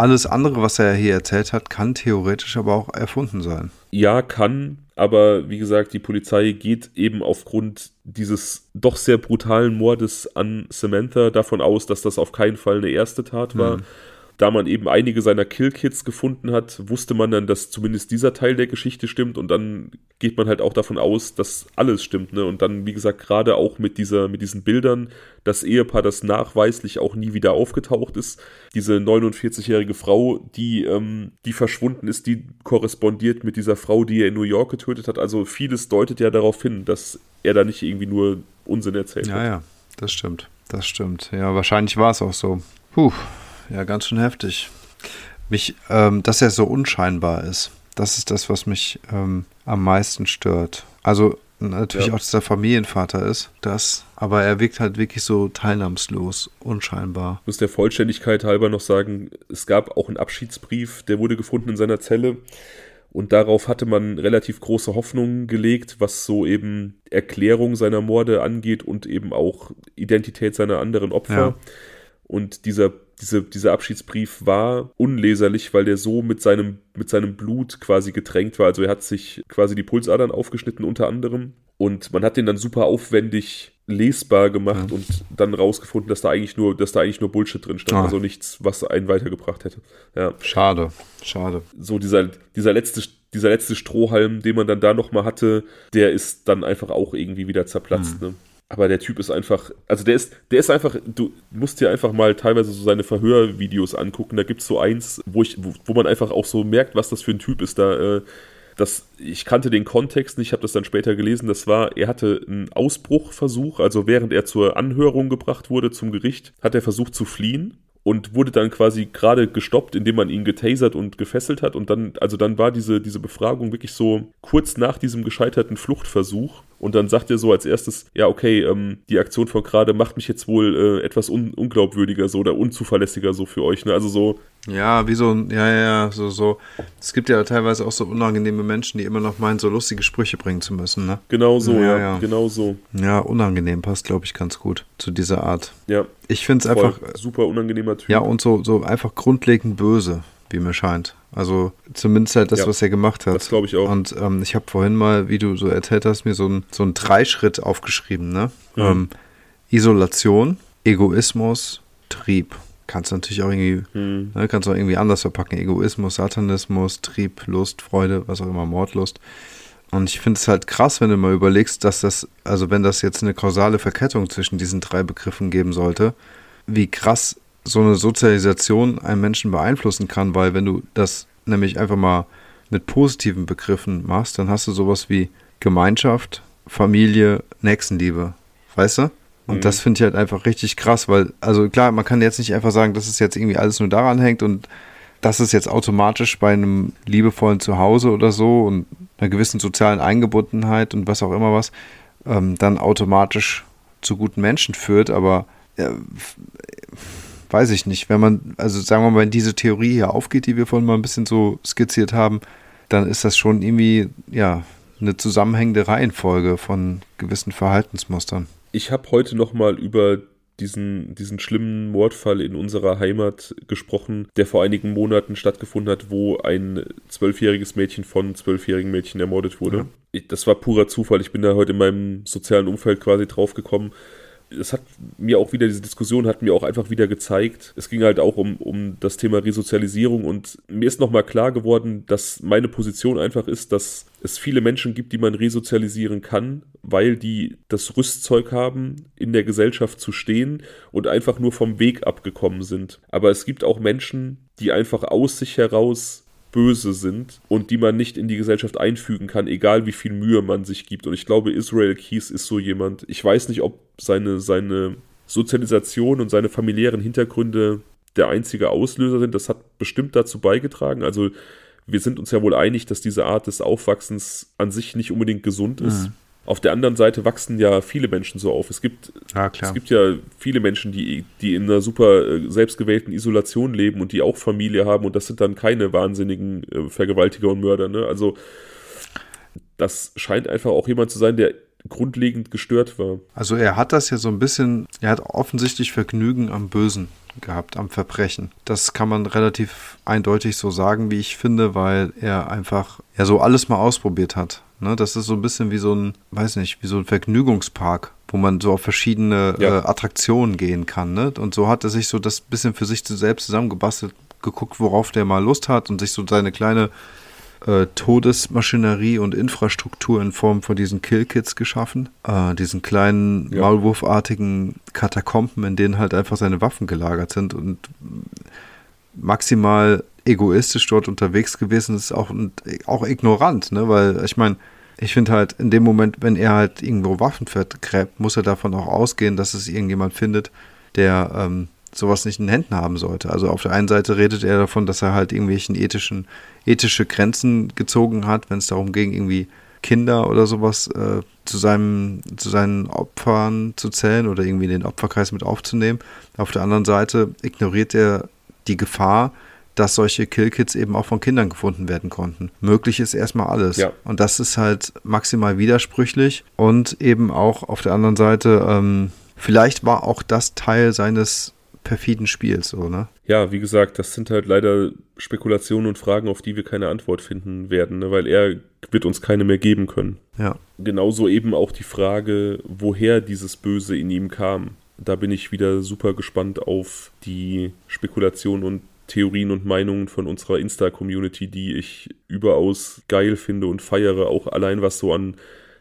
alles andere, was er hier erzählt hat, kann theoretisch aber auch erfunden sein. Ja, kann, aber wie gesagt, die Polizei geht eben aufgrund dieses doch sehr brutalen Mordes an Samantha davon aus, dass das auf keinen Fall eine erste Tat war. Mhm da man eben einige seiner Killkits gefunden hat, wusste man dann, dass zumindest dieser Teil der Geschichte stimmt und dann geht man halt auch davon aus, dass alles stimmt. Ne? Und dann, wie gesagt, gerade auch mit, dieser, mit diesen Bildern, das Ehepaar, das nachweislich auch nie wieder aufgetaucht ist, diese 49-jährige Frau, die, ähm, die verschwunden ist, die korrespondiert mit dieser Frau, die er in New York getötet hat. Also vieles deutet ja darauf hin, dass er da nicht irgendwie nur Unsinn erzählt ja, hat. Ja, ja, das stimmt. Das stimmt. Ja, wahrscheinlich war es auch so. Puh. Ja, ganz schön heftig. Mich, ähm, dass er so unscheinbar ist. Das ist das, was mich ähm, am meisten stört. Also natürlich ja. auch, dass er Familienvater ist, das, aber er wirkt halt wirklich so teilnahmslos, unscheinbar. Ich muss der Vollständigkeit halber noch sagen, es gab auch einen Abschiedsbrief, der wurde gefunden in seiner Zelle. Und darauf hatte man relativ große Hoffnungen gelegt, was so eben Erklärung seiner Morde angeht und eben auch Identität seiner anderen Opfer. Ja. Und dieser diese, dieser Abschiedsbrief war unleserlich, weil der so mit seinem, mit seinem Blut quasi getränkt war. Also er hat sich quasi die Pulsadern aufgeschnitten unter anderem. Und man hat den dann super aufwendig lesbar gemacht ja. und dann rausgefunden, dass da eigentlich nur, dass da eigentlich nur Bullshit drin stand, ah. also nichts, was einen weitergebracht hätte. Ja. Schade, schade. So dieser, dieser letzte, dieser letzte Strohhalm, den man dann da nochmal hatte, der ist dann einfach auch irgendwie wieder zerplatzt. Mhm. Ne? Aber der Typ ist einfach, also der ist, der ist einfach, du musst dir einfach mal teilweise so seine Verhörvideos angucken. Da gibt es so eins, wo ich, wo, wo, man einfach auch so merkt, was das für ein Typ ist. Da, äh, das, ich kannte den Kontext nicht, ich habe das dann später gelesen. Das war, er hatte einen Ausbruchversuch, also während er zur Anhörung gebracht wurde zum Gericht, hat er versucht zu fliehen und wurde dann quasi gerade gestoppt, indem man ihn getasert und gefesselt hat. Und dann, also dann war diese, diese Befragung wirklich so kurz nach diesem gescheiterten Fluchtversuch. Und dann sagt er so als erstes, ja, okay, ähm, die Aktion von gerade macht mich jetzt wohl äh, etwas un unglaubwürdiger so oder unzuverlässiger so für euch. Ne? Also so. Ja, wie so, ja, ja, so, so. Es gibt ja teilweise auch so unangenehme Menschen, die immer noch meinen, so lustige Sprüche bringen zu müssen, ne? Genau so, ja, ja, ja. genau so. Ja, unangenehm passt, glaube ich, ganz gut zu dieser Art. Ja. Ich finde es einfach. Super unangenehmer Typ. Ja, und so, so einfach grundlegend böse wie mir scheint. Also zumindest halt das, ja, was er gemacht hat. Das glaube ich auch. Und ähm, ich habe vorhin mal, wie du so erzählt hast, mir so ein, so ein Dreischritt aufgeschrieben. Ne? Mhm. Ähm, Isolation, Egoismus, Trieb. Kannst du natürlich auch irgendwie, mhm. ne, kannst du auch irgendwie anders verpacken. Egoismus, Satanismus, Trieb, Lust, Freude, was auch immer, Mordlust. Und ich finde es halt krass, wenn du mal überlegst, dass das, also wenn das jetzt eine kausale Verkettung zwischen diesen drei Begriffen geben sollte, wie krass so eine Sozialisation einen Menschen beeinflussen kann, weil wenn du das nämlich einfach mal mit positiven Begriffen machst, dann hast du sowas wie Gemeinschaft, Familie, Nächstenliebe. Weißt du? Und mhm. das finde ich halt einfach richtig krass, weil, also klar, man kann jetzt nicht einfach sagen, dass es jetzt irgendwie alles nur daran hängt und dass es jetzt automatisch bei einem liebevollen Zuhause oder so und einer gewissen sozialen Eingebundenheit und was auch immer was, ähm, dann automatisch zu guten Menschen führt, aber ja, weiß ich nicht. Wenn man, also sagen wir mal, wenn diese Theorie hier aufgeht, die wir vorhin mal ein bisschen so skizziert haben, dann ist das schon irgendwie, ja, eine zusammenhängende Reihenfolge von gewissen Verhaltensmustern. Ich habe heute nochmal über diesen, diesen schlimmen Mordfall in unserer Heimat gesprochen, der vor einigen Monaten stattgefunden hat, wo ein zwölfjähriges Mädchen von zwölfjährigen Mädchen ermordet wurde. Ja. Das war purer Zufall. Ich bin da heute in meinem sozialen Umfeld quasi draufgekommen es hat mir auch wieder, diese Diskussion hat mir auch einfach wieder gezeigt, es ging halt auch um, um das Thema Resozialisierung und mir ist nochmal klar geworden, dass meine Position einfach ist, dass es viele Menschen gibt, die man resozialisieren kann, weil die das Rüstzeug haben, in der Gesellschaft zu stehen und einfach nur vom Weg abgekommen sind. Aber es gibt auch Menschen, die einfach aus sich heraus böse sind und die man nicht in die Gesellschaft einfügen kann, egal wie viel Mühe man sich gibt. Und ich glaube, Israel Keys ist so jemand. Ich weiß nicht, ob seine, seine Sozialisation und seine familiären Hintergründe der einzige Auslöser sind. Das hat bestimmt dazu beigetragen. Also wir sind uns ja wohl einig, dass diese Art des Aufwachsens an sich nicht unbedingt gesund ist. Mhm. Auf der anderen Seite wachsen ja viele Menschen so auf. Es gibt, ja, es gibt ja viele Menschen, die, die in einer super äh, selbstgewählten Isolation leben und die auch Familie haben und das sind dann keine wahnsinnigen äh, Vergewaltiger und Mörder. Ne? Also das scheint einfach auch jemand zu sein, der grundlegend gestört war. Also er hat das ja so ein bisschen, er hat offensichtlich Vergnügen am Bösen gehabt, am Verbrechen. Das kann man relativ eindeutig so sagen, wie ich finde, weil er einfach ja so alles mal ausprobiert hat. Ne, das ist so ein bisschen wie so ein, weiß nicht, wie so ein Vergnügungspark, wo man so auf verschiedene ja. äh, Attraktionen gehen kann. Ne? Und so hat er sich so das bisschen für sich selbst zusammengebastelt, geguckt, worauf der mal Lust hat und sich so seine kleine äh, Todesmaschinerie und Infrastruktur in Form von diesen Killkits geschaffen. Äh, diesen kleinen, ja. maulwurfartigen Katakomben, in denen halt einfach seine Waffen gelagert sind und maximal egoistisch dort unterwegs gewesen ist, auch, auch ignorant, ne? weil ich meine, ich finde halt in dem Moment, wenn er halt irgendwo Waffen vergräbt, muss er davon auch ausgehen, dass es irgendjemand findet, der ähm, sowas nicht in den Händen haben sollte. Also auf der einen Seite redet er davon, dass er halt irgendwelchen ethischen, ethische Grenzen gezogen hat, wenn es darum ging, irgendwie Kinder oder sowas äh, zu, seinem, zu seinen Opfern zu zählen oder irgendwie in den Opferkreis mit aufzunehmen. Auf der anderen Seite ignoriert er die Gefahr, dass solche Killkits eben auch von Kindern gefunden werden konnten. Möglich ist erstmal alles. Ja. Und das ist halt maximal widersprüchlich und eben auch auf der anderen Seite, ähm, vielleicht war auch das Teil seines perfiden Spiels, so, ne? Ja, wie gesagt, das sind halt leider Spekulationen und Fragen, auf die wir keine Antwort finden werden, ne? weil er wird uns keine mehr geben können. Ja. Genauso eben auch die Frage, woher dieses Böse in ihm kam. Da bin ich wieder super gespannt auf die Spekulation und Theorien und Meinungen von unserer Insta-Community, die ich überaus geil finde und feiere, auch allein was so an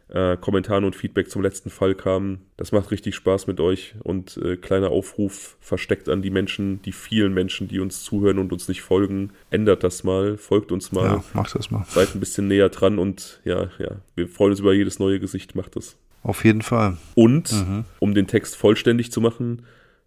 äh, Kommentaren und Feedback zum letzten Fall kam. Das macht richtig Spaß mit euch und äh, kleiner Aufruf versteckt an die Menschen, die vielen Menschen, die uns zuhören und uns nicht folgen. Ändert das mal, folgt uns mal. Ja, macht das mal. Seid ein bisschen näher dran und ja, ja, wir freuen uns über jedes neue Gesicht, macht das. Auf jeden Fall. Und, mhm. um den Text vollständig zu machen,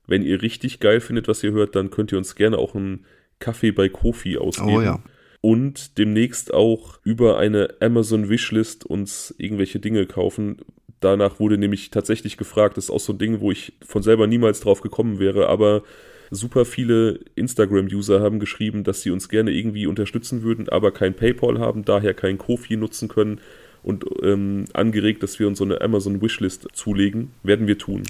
wenn ihr richtig geil findet, was ihr hört, dann könnt ihr uns gerne auch einen Kaffee bei Kofi ausgeben. Oh ja. Und demnächst auch über eine Amazon Wishlist uns irgendwelche Dinge kaufen. Danach wurde nämlich tatsächlich gefragt, das ist auch so ein Ding, wo ich von selber niemals drauf gekommen wäre, aber super viele Instagram-User haben geschrieben, dass sie uns gerne irgendwie unterstützen würden, aber kein PayPal haben, daher kein Kofi nutzen können und ähm, angeregt, dass wir uns so eine Amazon Wishlist zulegen, werden wir tun.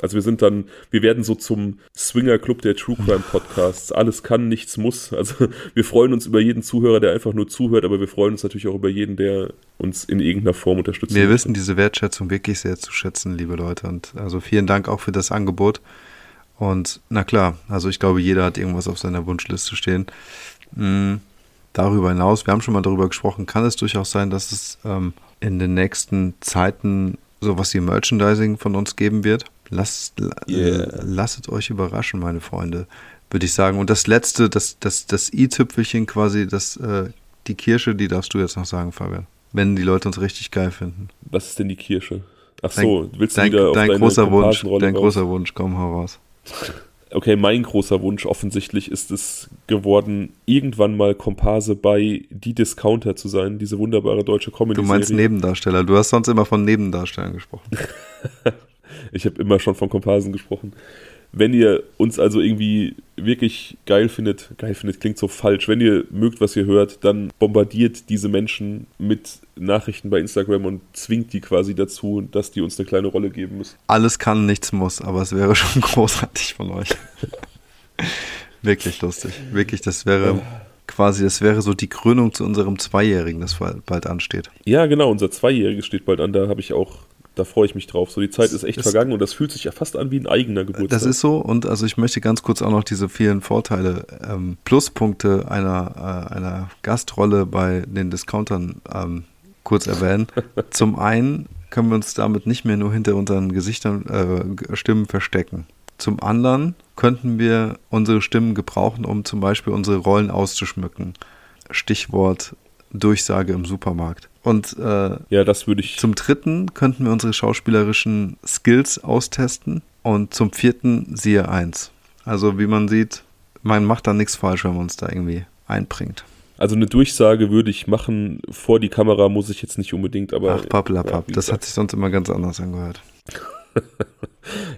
Also wir sind dann, wir werden so zum Swinger-Club der True Crime Podcasts. Alles kann, nichts muss. Also wir freuen uns über jeden Zuhörer, der einfach nur zuhört, aber wir freuen uns natürlich auch über jeden, der uns in irgendeiner Form unterstützt. Wir wissen diese Wertschätzung wirklich sehr zu schätzen, liebe Leute. Und also vielen Dank auch für das Angebot. Und na klar, also ich glaube, jeder hat irgendwas auf seiner Wunschliste stehen. Mhm. Darüber hinaus, wir haben schon mal darüber gesprochen, kann es durchaus sein, dass es ähm, in den nächsten Zeiten sowas wie Merchandising von uns geben wird. Lasst, yeah. lasst euch überraschen, meine Freunde, würde ich sagen. Und das letzte, das, das, das i-Tüpfelchen quasi, das äh, die Kirsche, die darfst du jetzt noch sagen, Fabian. Wenn die Leute uns richtig geil finden. Was ist denn die Kirsche? Ach so, dein, willst du dein, wieder auf dein deine großer Wunsch, Dein raus? großer Wunsch, komm, hau raus. Okay, mein großer Wunsch offensichtlich ist es geworden, irgendwann mal Komparse bei Die Discounter zu sein, diese wunderbare deutsche comedy -Serie. Du meinst Nebendarsteller, du hast sonst immer von Nebendarstellern gesprochen. ich habe immer schon von Komparsen gesprochen. Wenn ihr uns also irgendwie wirklich geil findet, geil findet klingt so falsch, wenn ihr mögt, was ihr hört, dann bombardiert diese Menschen mit Nachrichten bei Instagram und zwingt die quasi dazu, dass die uns eine kleine Rolle geben müssen. Alles kann, nichts muss, aber es wäre schon großartig von euch. wirklich lustig. Wirklich, das wäre quasi, das wäre so die Krönung zu unserem Zweijährigen, das bald ansteht. Ja, genau, unser Zweijähriges steht bald an. Da habe ich auch da freue ich mich drauf. So, die Zeit ist echt das, vergangen und das fühlt sich ja fast an wie ein eigener Geburtstag. Das ist so und also ich möchte ganz kurz auch noch diese vielen Vorteile, ähm, Pluspunkte einer, äh, einer Gastrolle bei den Discountern ähm, kurz erwähnen. Zum einen können wir uns damit nicht mehr nur hinter unseren Gesichtern, äh, Stimmen verstecken. Zum anderen könnten wir unsere Stimmen gebrauchen, um zum Beispiel unsere Rollen auszuschmücken. Stichwort Durchsage im Supermarkt. Und äh, ja, das würde ich. Zum dritten könnten wir unsere schauspielerischen Skills austesten. Und zum vierten siehe eins. Also wie man sieht, man macht da nichts falsch, wenn man uns da irgendwie einbringt. Also eine Durchsage würde ich machen, vor die Kamera muss ich jetzt nicht unbedingt, aber. Ach, pappelapapp, ja, das hat sich sonst immer ganz anders angehört.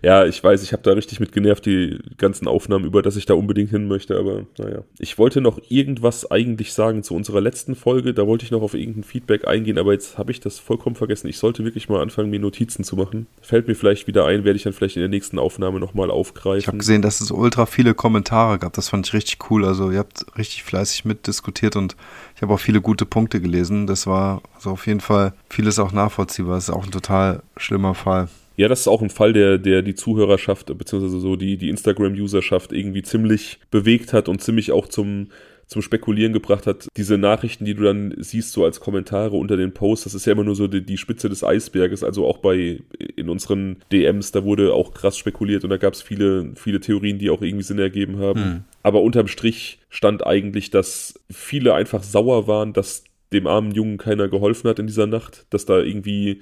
ja, ich weiß, ich habe da richtig mit genervt, die ganzen Aufnahmen über, dass ich da unbedingt hin möchte, aber naja. Ich wollte noch irgendwas eigentlich sagen zu unserer letzten Folge, da wollte ich noch auf irgendein Feedback eingehen, aber jetzt habe ich das vollkommen vergessen. Ich sollte wirklich mal anfangen, mir Notizen zu machen. Fällt mir vielleicht wieder ein, werde ich dann vielleicht in der nächsten Aufnahme nochmal aufgreifen. Ich habe gesehen, dass es ultra viele Kommentare gab, das fand ich richtig cool. Also ihr habt richtig fleißig mitdiskutiert und ich habe auch viele gute Punkte gelesen. Das war also auf jeden Fall vieles auch nachvollziehbar. Das ist auch ein total schlimmer Fall. Ja, das ist auch ein Fall, der, der die Zuhörerschaft, beziehungsweise so die, die Instagram-Userschaft irgendwie ziemlich bewegt hat und ziemlich auch zum, zum Spekulieren gebracht hat. Diese Nachrichten, die du dann siehst, so als Kommentare unter den Posts, das ist ja immer nur so die, die Spitze des Eisberges. Also auch bei in unseren DMs, da wurde auch krass spekuliert und da gab es viele, viele Theorien, die auch irgendwie Sinn ergeben haben. Hm. Aber unterm Strich stand eigentlich, dass viele einfach sauer waren, dass dem armen Jungen keiner geholfen hat in dieser Nacht, dass da irgendwie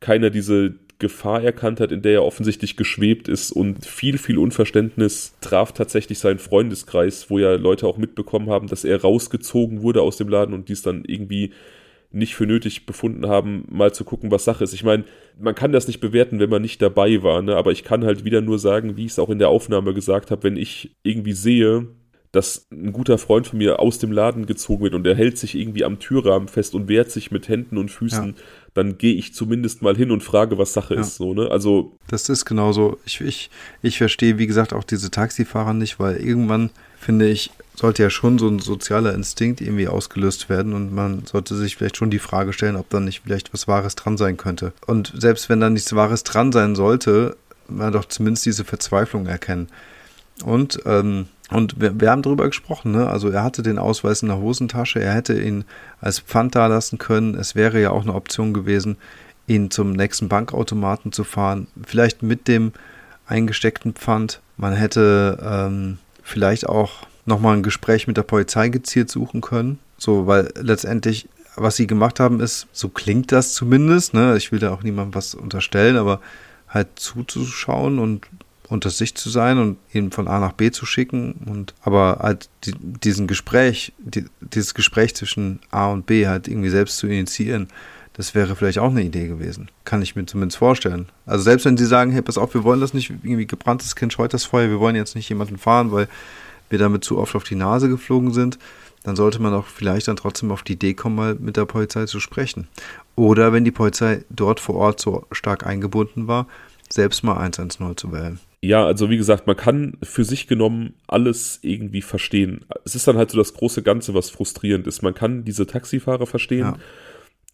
keiner diese Gefahr erkannt hat, in der er offensichtlich geschwebt ist und viel, viel Unverständnis traf tatsächlich seinen Freundeskreis, wo ja Leute auch mitbekommen haben, dass er rausgezogen wurde aus dem Laden und dies dann irgendwie nicht für nötig befunden haben, mal zu gucken, was Sache ist. Ich meine, man kann das nicht bewerten, wenn man nicht dabei war, ne? aber ich kann halt wieder nur sagen, wie ich es auch in der Aufnahme gesagt habe, wenn ich irgendwie sehe, dass ein guter Freund von mir aus dem Laden gezogen wird und er hält sich irgendwie am Türrahmen fest und wehrt sich mit Händen und Füßen, ja. Dann gehe ich zumindest mal hin und frage, was Sache ja. ist. So, ne? Also das ist genauso. Ich, ich, ich verstehe, wie gesagt, auch diese Taxifahrer nicht, weil irgendwann, finde ich, sollte ja schon so ein sozialer Instinkt irgendwie ausgelöst werden und man sollte sich vielleicht schon die Frage stellen, ob da nicht vielleicht was Wahres dran sein könnte. Und selbst wenn da nichts Wahres dran sein sollte, man doch zumindest diese Verzweiflung erkennen. Und ähm, und wir, wir haben darüber gesprochen, ne? Also er hatte den Ausweis in der Hosentasche, er hätte ihn als Pfand da lassen können. Es wäre ja auch eine Option gewesen, ihn zum nächsten Bankautomaten zu fahren. Vielleicht mit dem eingesteckten Pfand. Man hätte ähm, vielleicht auch nochmal ein Gespräch mit der Polizei gezielt suchen können. So, weil letztendlich, was sie gemacht haben, ist, so klingt das zumindest, ne? Ich will da auch niemandem was unterstellen, aber halt zuzuschauen und unter sich zu sein und ihn von A nach B zu schicken. Und aber halt die, diesen Gespräch, die, dieses Gespräch zwischen A und B halt irgendwie selbst zu initiieren, das wäre vielleicht auch eine Idee gewesen. Kann ich mir zumindest vorstellen. Also selbst wenn sie sagen, hey, pass auf, wir wollen das nicht, irgendwie gebranntes Kind scheut das Feuer, wir wollen jetzt nicht jemanden fahren, weil wir damit zu oft auf die Nase geflogen sind, dann sollte man auch vielleicht dann trotzdem auf die Idee kommen, mal mit der Polizei zu sprechen. Oder wenn die Polizei dort vor Ort so stark eingebunden war, selbst mal 110 zu wählen ja, also wie gesagt, man kann für sich genommen alles irgendwie verstehen. Es ist dann halt so das große Ganze, was frustrierend ist. Man kann diese Taxifahrer verstehen, ja.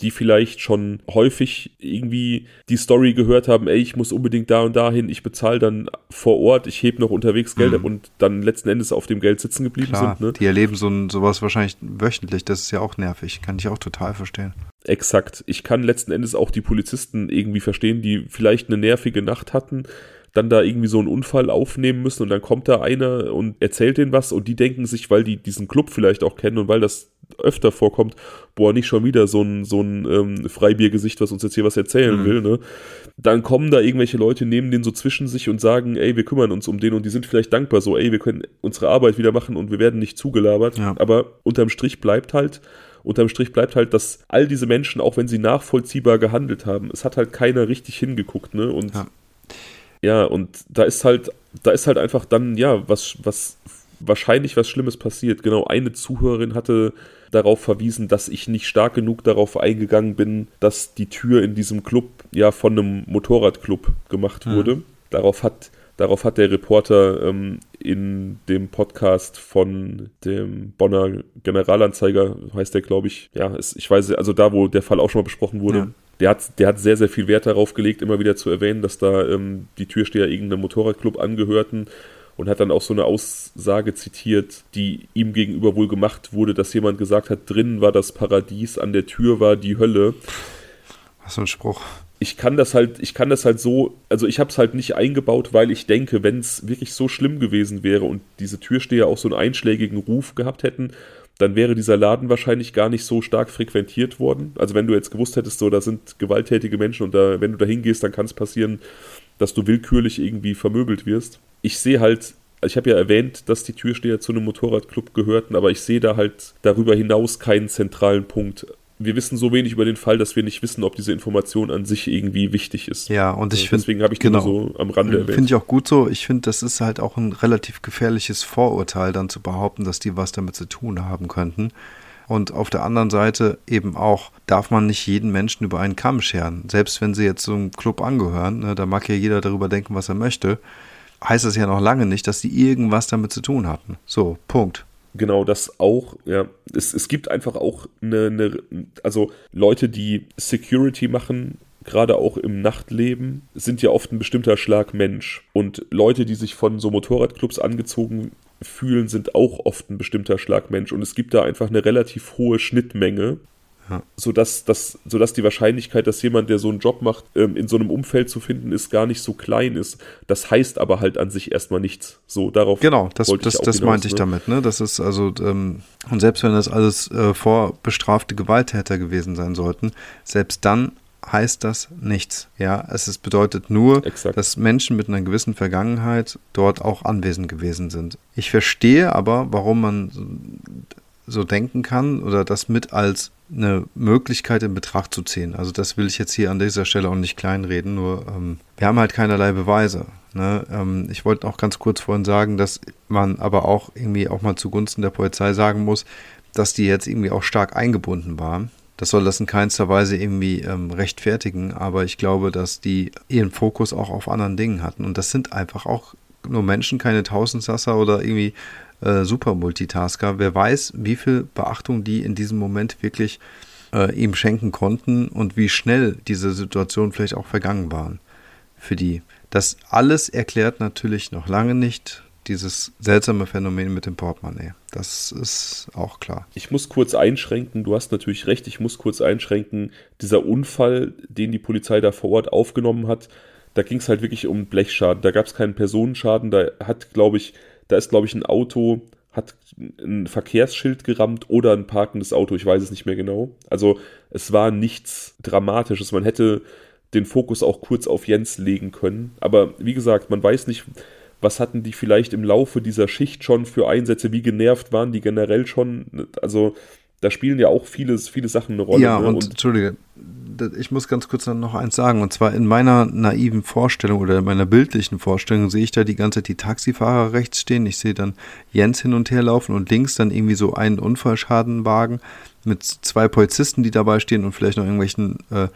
die vielleicht schon häufig irgendwie die Story gehört haben, ey, ich muss unbedingt da und dahin, ich bezahle dann vor Ort, ich hebe noch unterwegs Geld mhm. ab und dann letzten Endes auf dem Geld sitzen geblieben Klar, sind. Ne? Die erleben so ein, sowas wahrscheinlich wöchentlich, das ist ja auch nervig, kann ich auch total verstehen. Exakt. Ich kann letzten Endes auch die Polizisten irgendwie verstehen, die vielleicht eine nervige Nacht hatten, dann da irgendwie so einen Unfall aufnehmen müssen und dann kommt da einer und erzählt denen was und die denken sich, weil die diesen Club vielleicht auch kennen und weil das öfter vorkommt, boah, nicht schon wieder so ein, so ein ähm, Freibiergesicht, was uns jetzt hier was erzählen mhm. will, ne? Dann kommen da irgendwelche Leute, nehmen den so zwischen sich und sagen, ey, wir kümmern uns um den und die sind vielleicht dankbar, so, ey, wir können unsere Arbeit wieder machen und wir werden nicht zugelabert. Ja. Aber unterm Strich bleibt halt, unterm Strich bleibt halt, dass all diese Menschen, auch wenn sie nachvollziehbar gehandelt haben, es hat halt keiner richtig hingeguckt, ne? Und ja, ja und da ist halt, da ist halt einfach dann, ja, was, was wahrscheinlich was Schlimmes passiert. Genau, eine Zuhörerin hatte darauf verwiesen, dass ich nicht stark genug darauf eingegangen bin, dass die Tür in diesem Club ja von einem Motorradclub gemacht hm. wurde. Darauf hat Darauf hat der Reporter ähm, in dem Podcast von dem Bonner Generalanzeiger, heißt der, glaube ich, ja, ist, ich weiß, also da, wo der Fall auch schon mal besprochen wurde, ja. der, hat, der hat sehr, sehr viel Wert darauf gelegt, immer wieder zu erwähnen, dass da ähm, die Türsteher irgendeinem Motorradclub angehörten und hat dann auch so eine Aussage zitiert, die ihm gegenüber wohl gemacht wurde, dass jemand gesagt hat, drinnen war das Paradies, an der Tür war die Hölle. Was für ein Spruch. Ich kann das halt, ich kann das halt so, also ich habe es halt nicht eingebaut, weil ich denke, wenn es wirklich so schlimm gewesen wäre und diese Türsteher auch so einen einschlägigen Ruf gehabt hätten, dann wäre dieser Laden wahrscheinlich gar nicht so stark frequentiert worden. Also wenn du jetzt gewusst hättest, so da sind gewalttätige Menschen und da, wenn du da hingehst, dann kann es passieren, dass du willkürlich irgendwie vermöbelt wirst. Ich sehe halt, ich habe ja erwähnt, dass die Türsteher zu einem Motorradclub gehörten, aber ich sehe da halt darüber hinaus keinen zentralen Punkt. Wir wissen so wenig über den Fall, dass wir nicht wissen, ob diese Information an sich irgendwie wichtig ist. Ja, und ich finde. Deswegen habe ich genau, so am Rande erwähnt. Finde ich auch gut so. Ich finde, das ist halt auch ein relativ gefährliches Vorurteil, dann zu behaupten, dass die was damit zu tun haben könnten. Und auf der anderen Seite eben auch, darf man nicht jeden Menschen über einen Kamm scheren. Selbst wenn sie jetzt so einem Club angehören, ne, da mag ja jeder darüber denken, was er möchte, heißt das ja noch lange nicht, dass die irgendwas damit zu tun hatten. So, Punkt. Genau, das auch, ja. Es, es gibt einfach auch eine, eine, also Leute, die Security machen, gerade auch im Nachtleben, sind ja oft ein bestimmter Schlag Mensch. Und Leute, die sich von so Motorradclubs angezogen fühlen, sind auch oft ein bestimmter Schlagmensch. Und es gibt da einfach eine relativ hohe Schnittmenge. Ja. Sodass, das, sodass die Wahrscheinlichkeit, dass jemand, der so einen Job macht, ähm, in so einem Umfeld zu finden ist, gar nicht so klein ist. Das heißt aber halt an sich erstmal nichts. So, darauf. Genau, das, das, das hinaus, meinte ich ne? damit, ne? Das ist also, ähm, und selbst wenn das alles äh, vorbestrafte Gewalttäter gewesen sein sollten, selbst dann heißt das nichts. Ja, es ist, bedeutet nur, Exakt. dass Menschen mit einer gewissen Vergangenheit dort auch anwesend gewesen sind. Ich verstehe aber, warum man so denken kann oder das mit als eine Möglichkeit in Betracht zu ziehen. Also das will ich jetzt hier an dieser Stelle auch nicht kleinreden, nur ähm, wir haben halt keinerlei Beweise. Ne? Ähm, ich wollte auch ganz kurz vorhin sagen, dass man aber auch irgendwie auch mal zugunsten der Polizei sagen muss, dass die jetzt irgendwie auch stark eingebunden war das soll das in keinster Weise irgendwie ähm, rechtfertigen, aber ich glaube, dass die ihren Fokus auch auf anderen Dingen hatten. Und das sind einfach auch nur Menschen, keine Tausendsasser oder irgendwie äh, super Multitasker. Wer weiß, wie viel Beachtung die in diesem Moment wirklich äh, ihm schenken konnten und wie schnell diese Situation vielleicht auch vergangen waren für die. Das alles erklärt natürlich noch lange nicht, dieses seltsame Phänomen mit dem Portemonnaie. Das ist auch klar. Ich muss kurz einschränken, du hast natürlich recht, ich muss kurz einschränken, dieser Unfall, den die Polizei da vor Ort aufgenommen hat, da ging es halt wirklich um Blechschaden. Da gab es keinen Personenschaden, da hat, glaube ich, da ist, glaube ich, ein Auto, hat ein Verkehrsschild gerammt oder ein parkendes Auto, ich weiß es nicht mehr genau. Also es war nichts Dramatisches. Man hätte den Fokus auch kurz auf Jens legen können. Aber wie gesagt, man weiß nicht, was hatten die vielleicht im Laufe dieser Schicht schon für Einsätze, wie genervt waren die generell schon, also da spielen ja auch vieles, viele Sachen eine Rolle. Ja, ne? und, und Entschuldige, ich muss ganz kurz noch eins sagen, und zwar in meiner naiven Vorstellung oder in meiner bildlichen Vorstellung sehe ich da die ganze Zeit die Taxifahrer rechts stehen, ich sehe dann Jens hin und her laufen und links dann irgendwie so einen Unfallschadenwagen mit zwei Polizisten, die dabei stehen und vielleicht noch irgendwelchen äh,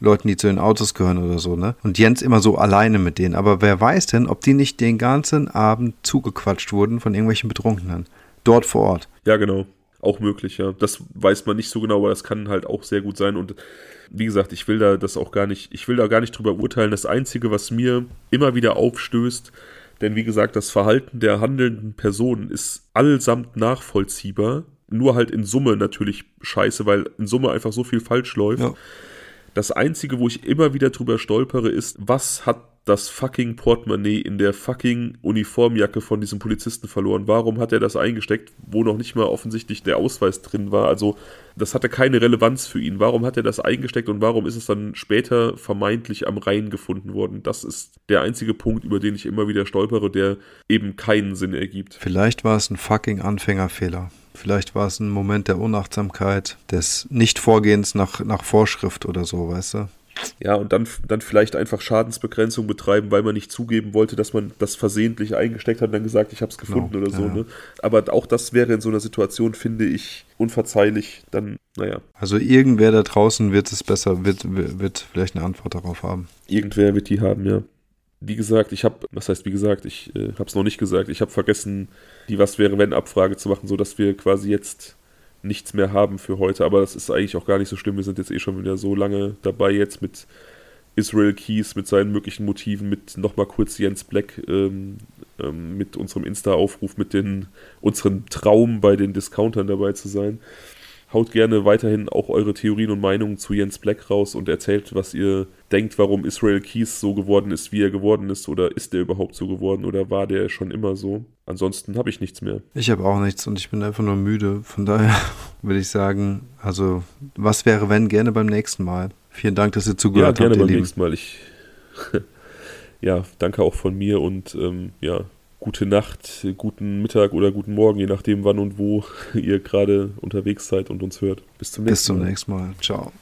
Leuten, die zu den Autos gehören oder so, ne? Und Jens immer so alleine mit denen. Aber wer weiß denn, ob die nicht den ganzen Abend zugequatscht wurden von irgendwelchen Betrunkenen? Dort vor Ort. Ja, genau. Auch möglich, ja. Das weiß man nicht so genau, aber das kann halt auch sehr gut sein. Und wie gesagt, ich will da das auch gar nicht, ich will da gar nicht drüber urteilen. Das Einzige, was mir immer wieder aufstößt, denn wie gesagt, das Verhalten der handelnden Personen ist allesamt nachvollziehbar. Nur halt in Summe natürlich scheiße, weil in Summe einfach so viel falsch läuft. Ja. Das Einzige, wo ich immer wieder drüber stolpere, ist, was hat das fucking Portemonnaie in der fucking Uniformjacke von diesem Polizisten verloren. Warum hat er das eingesteckt, wo noch nicht mal offensichtlich der Ausweis drin war? Also, das hatte keine Relevanz für ihn. Warum hat er das eingesteckt und warum ist es dann später vermeintlich am Rhein gefunden worden? Das ist der einzige Punkt, über den ich immer wieder stolpere, der eben keinen Sinn ergibt. Vielleicht war es ein fucking Anfängerfehler. Vielleicht war es ein Moment der Unachtsamkeit, des Nichtvorgehens nach, nach Vorschrift oder so, weißt du? Ja, und dann, dann vielleicht einfach Schadensbegrenzung betreiben, weil man nicht zugeben wollte, dass man das versehentlich eingesteckt hat und dann gesagt, ich habe es gefunden genau, oder so. Ja. Ne? Aber auch das wäre in so einer Situation, finde ich, unverzeihlich. Dann, naja. Also irgendwer da draußen wird es besser, wird, wird vielleicht eine Antwort darauf haben. Irgendwer wird die haben, ja. Wie gesagt, ich habe, was heißt wie gesagt, ich äh, habe es noch nicht gesagt, ich habe vergessen, die Was wäre wenn Abfrage zu machen, sodass wir quasi jetzt nichts mehr haben für heute. Aber das ist eigentlich auch gar nicht so schlimm. Wir sind jetzt eh schon wieder so lange dabei jetzt mit Israel Keys, mit seinen möglichen Motiven, mit nochmal kurz Jens Black, ähm, ähm, mit unserem Insta-Aufruf, mit den, unserem Traum bei den Discountern dabei zu sein. Haut gerne weiterhin auch eure Theorien und Meinungen zu Jens Black raus und erzählt, was ihr denkt, warum Israel Keys so geworden ist, wie er geworden ist. Oder ist der überhaupt so geworden oder war der schon immer so? Ansonsten habe ich nichts mehr. Ich habe auch nichts und ich bin einfach nur müde. Von daher würde ich sagen, also was wäre, wenn, gerne beim nächsten Mal. Vielen Dank, dass ihr zugehört habt. Ja, gerne beim nächsten Mal. Ich, ja, danke auch von mir und ähm, ja, gute Nacht, guten Mittag oder guten Morgen, je nachdem, wann und wo ihr gerade unterwegs seid und uns hört. Bis zum nächsten Mal. Bis zum nächsten Mal. Ciao.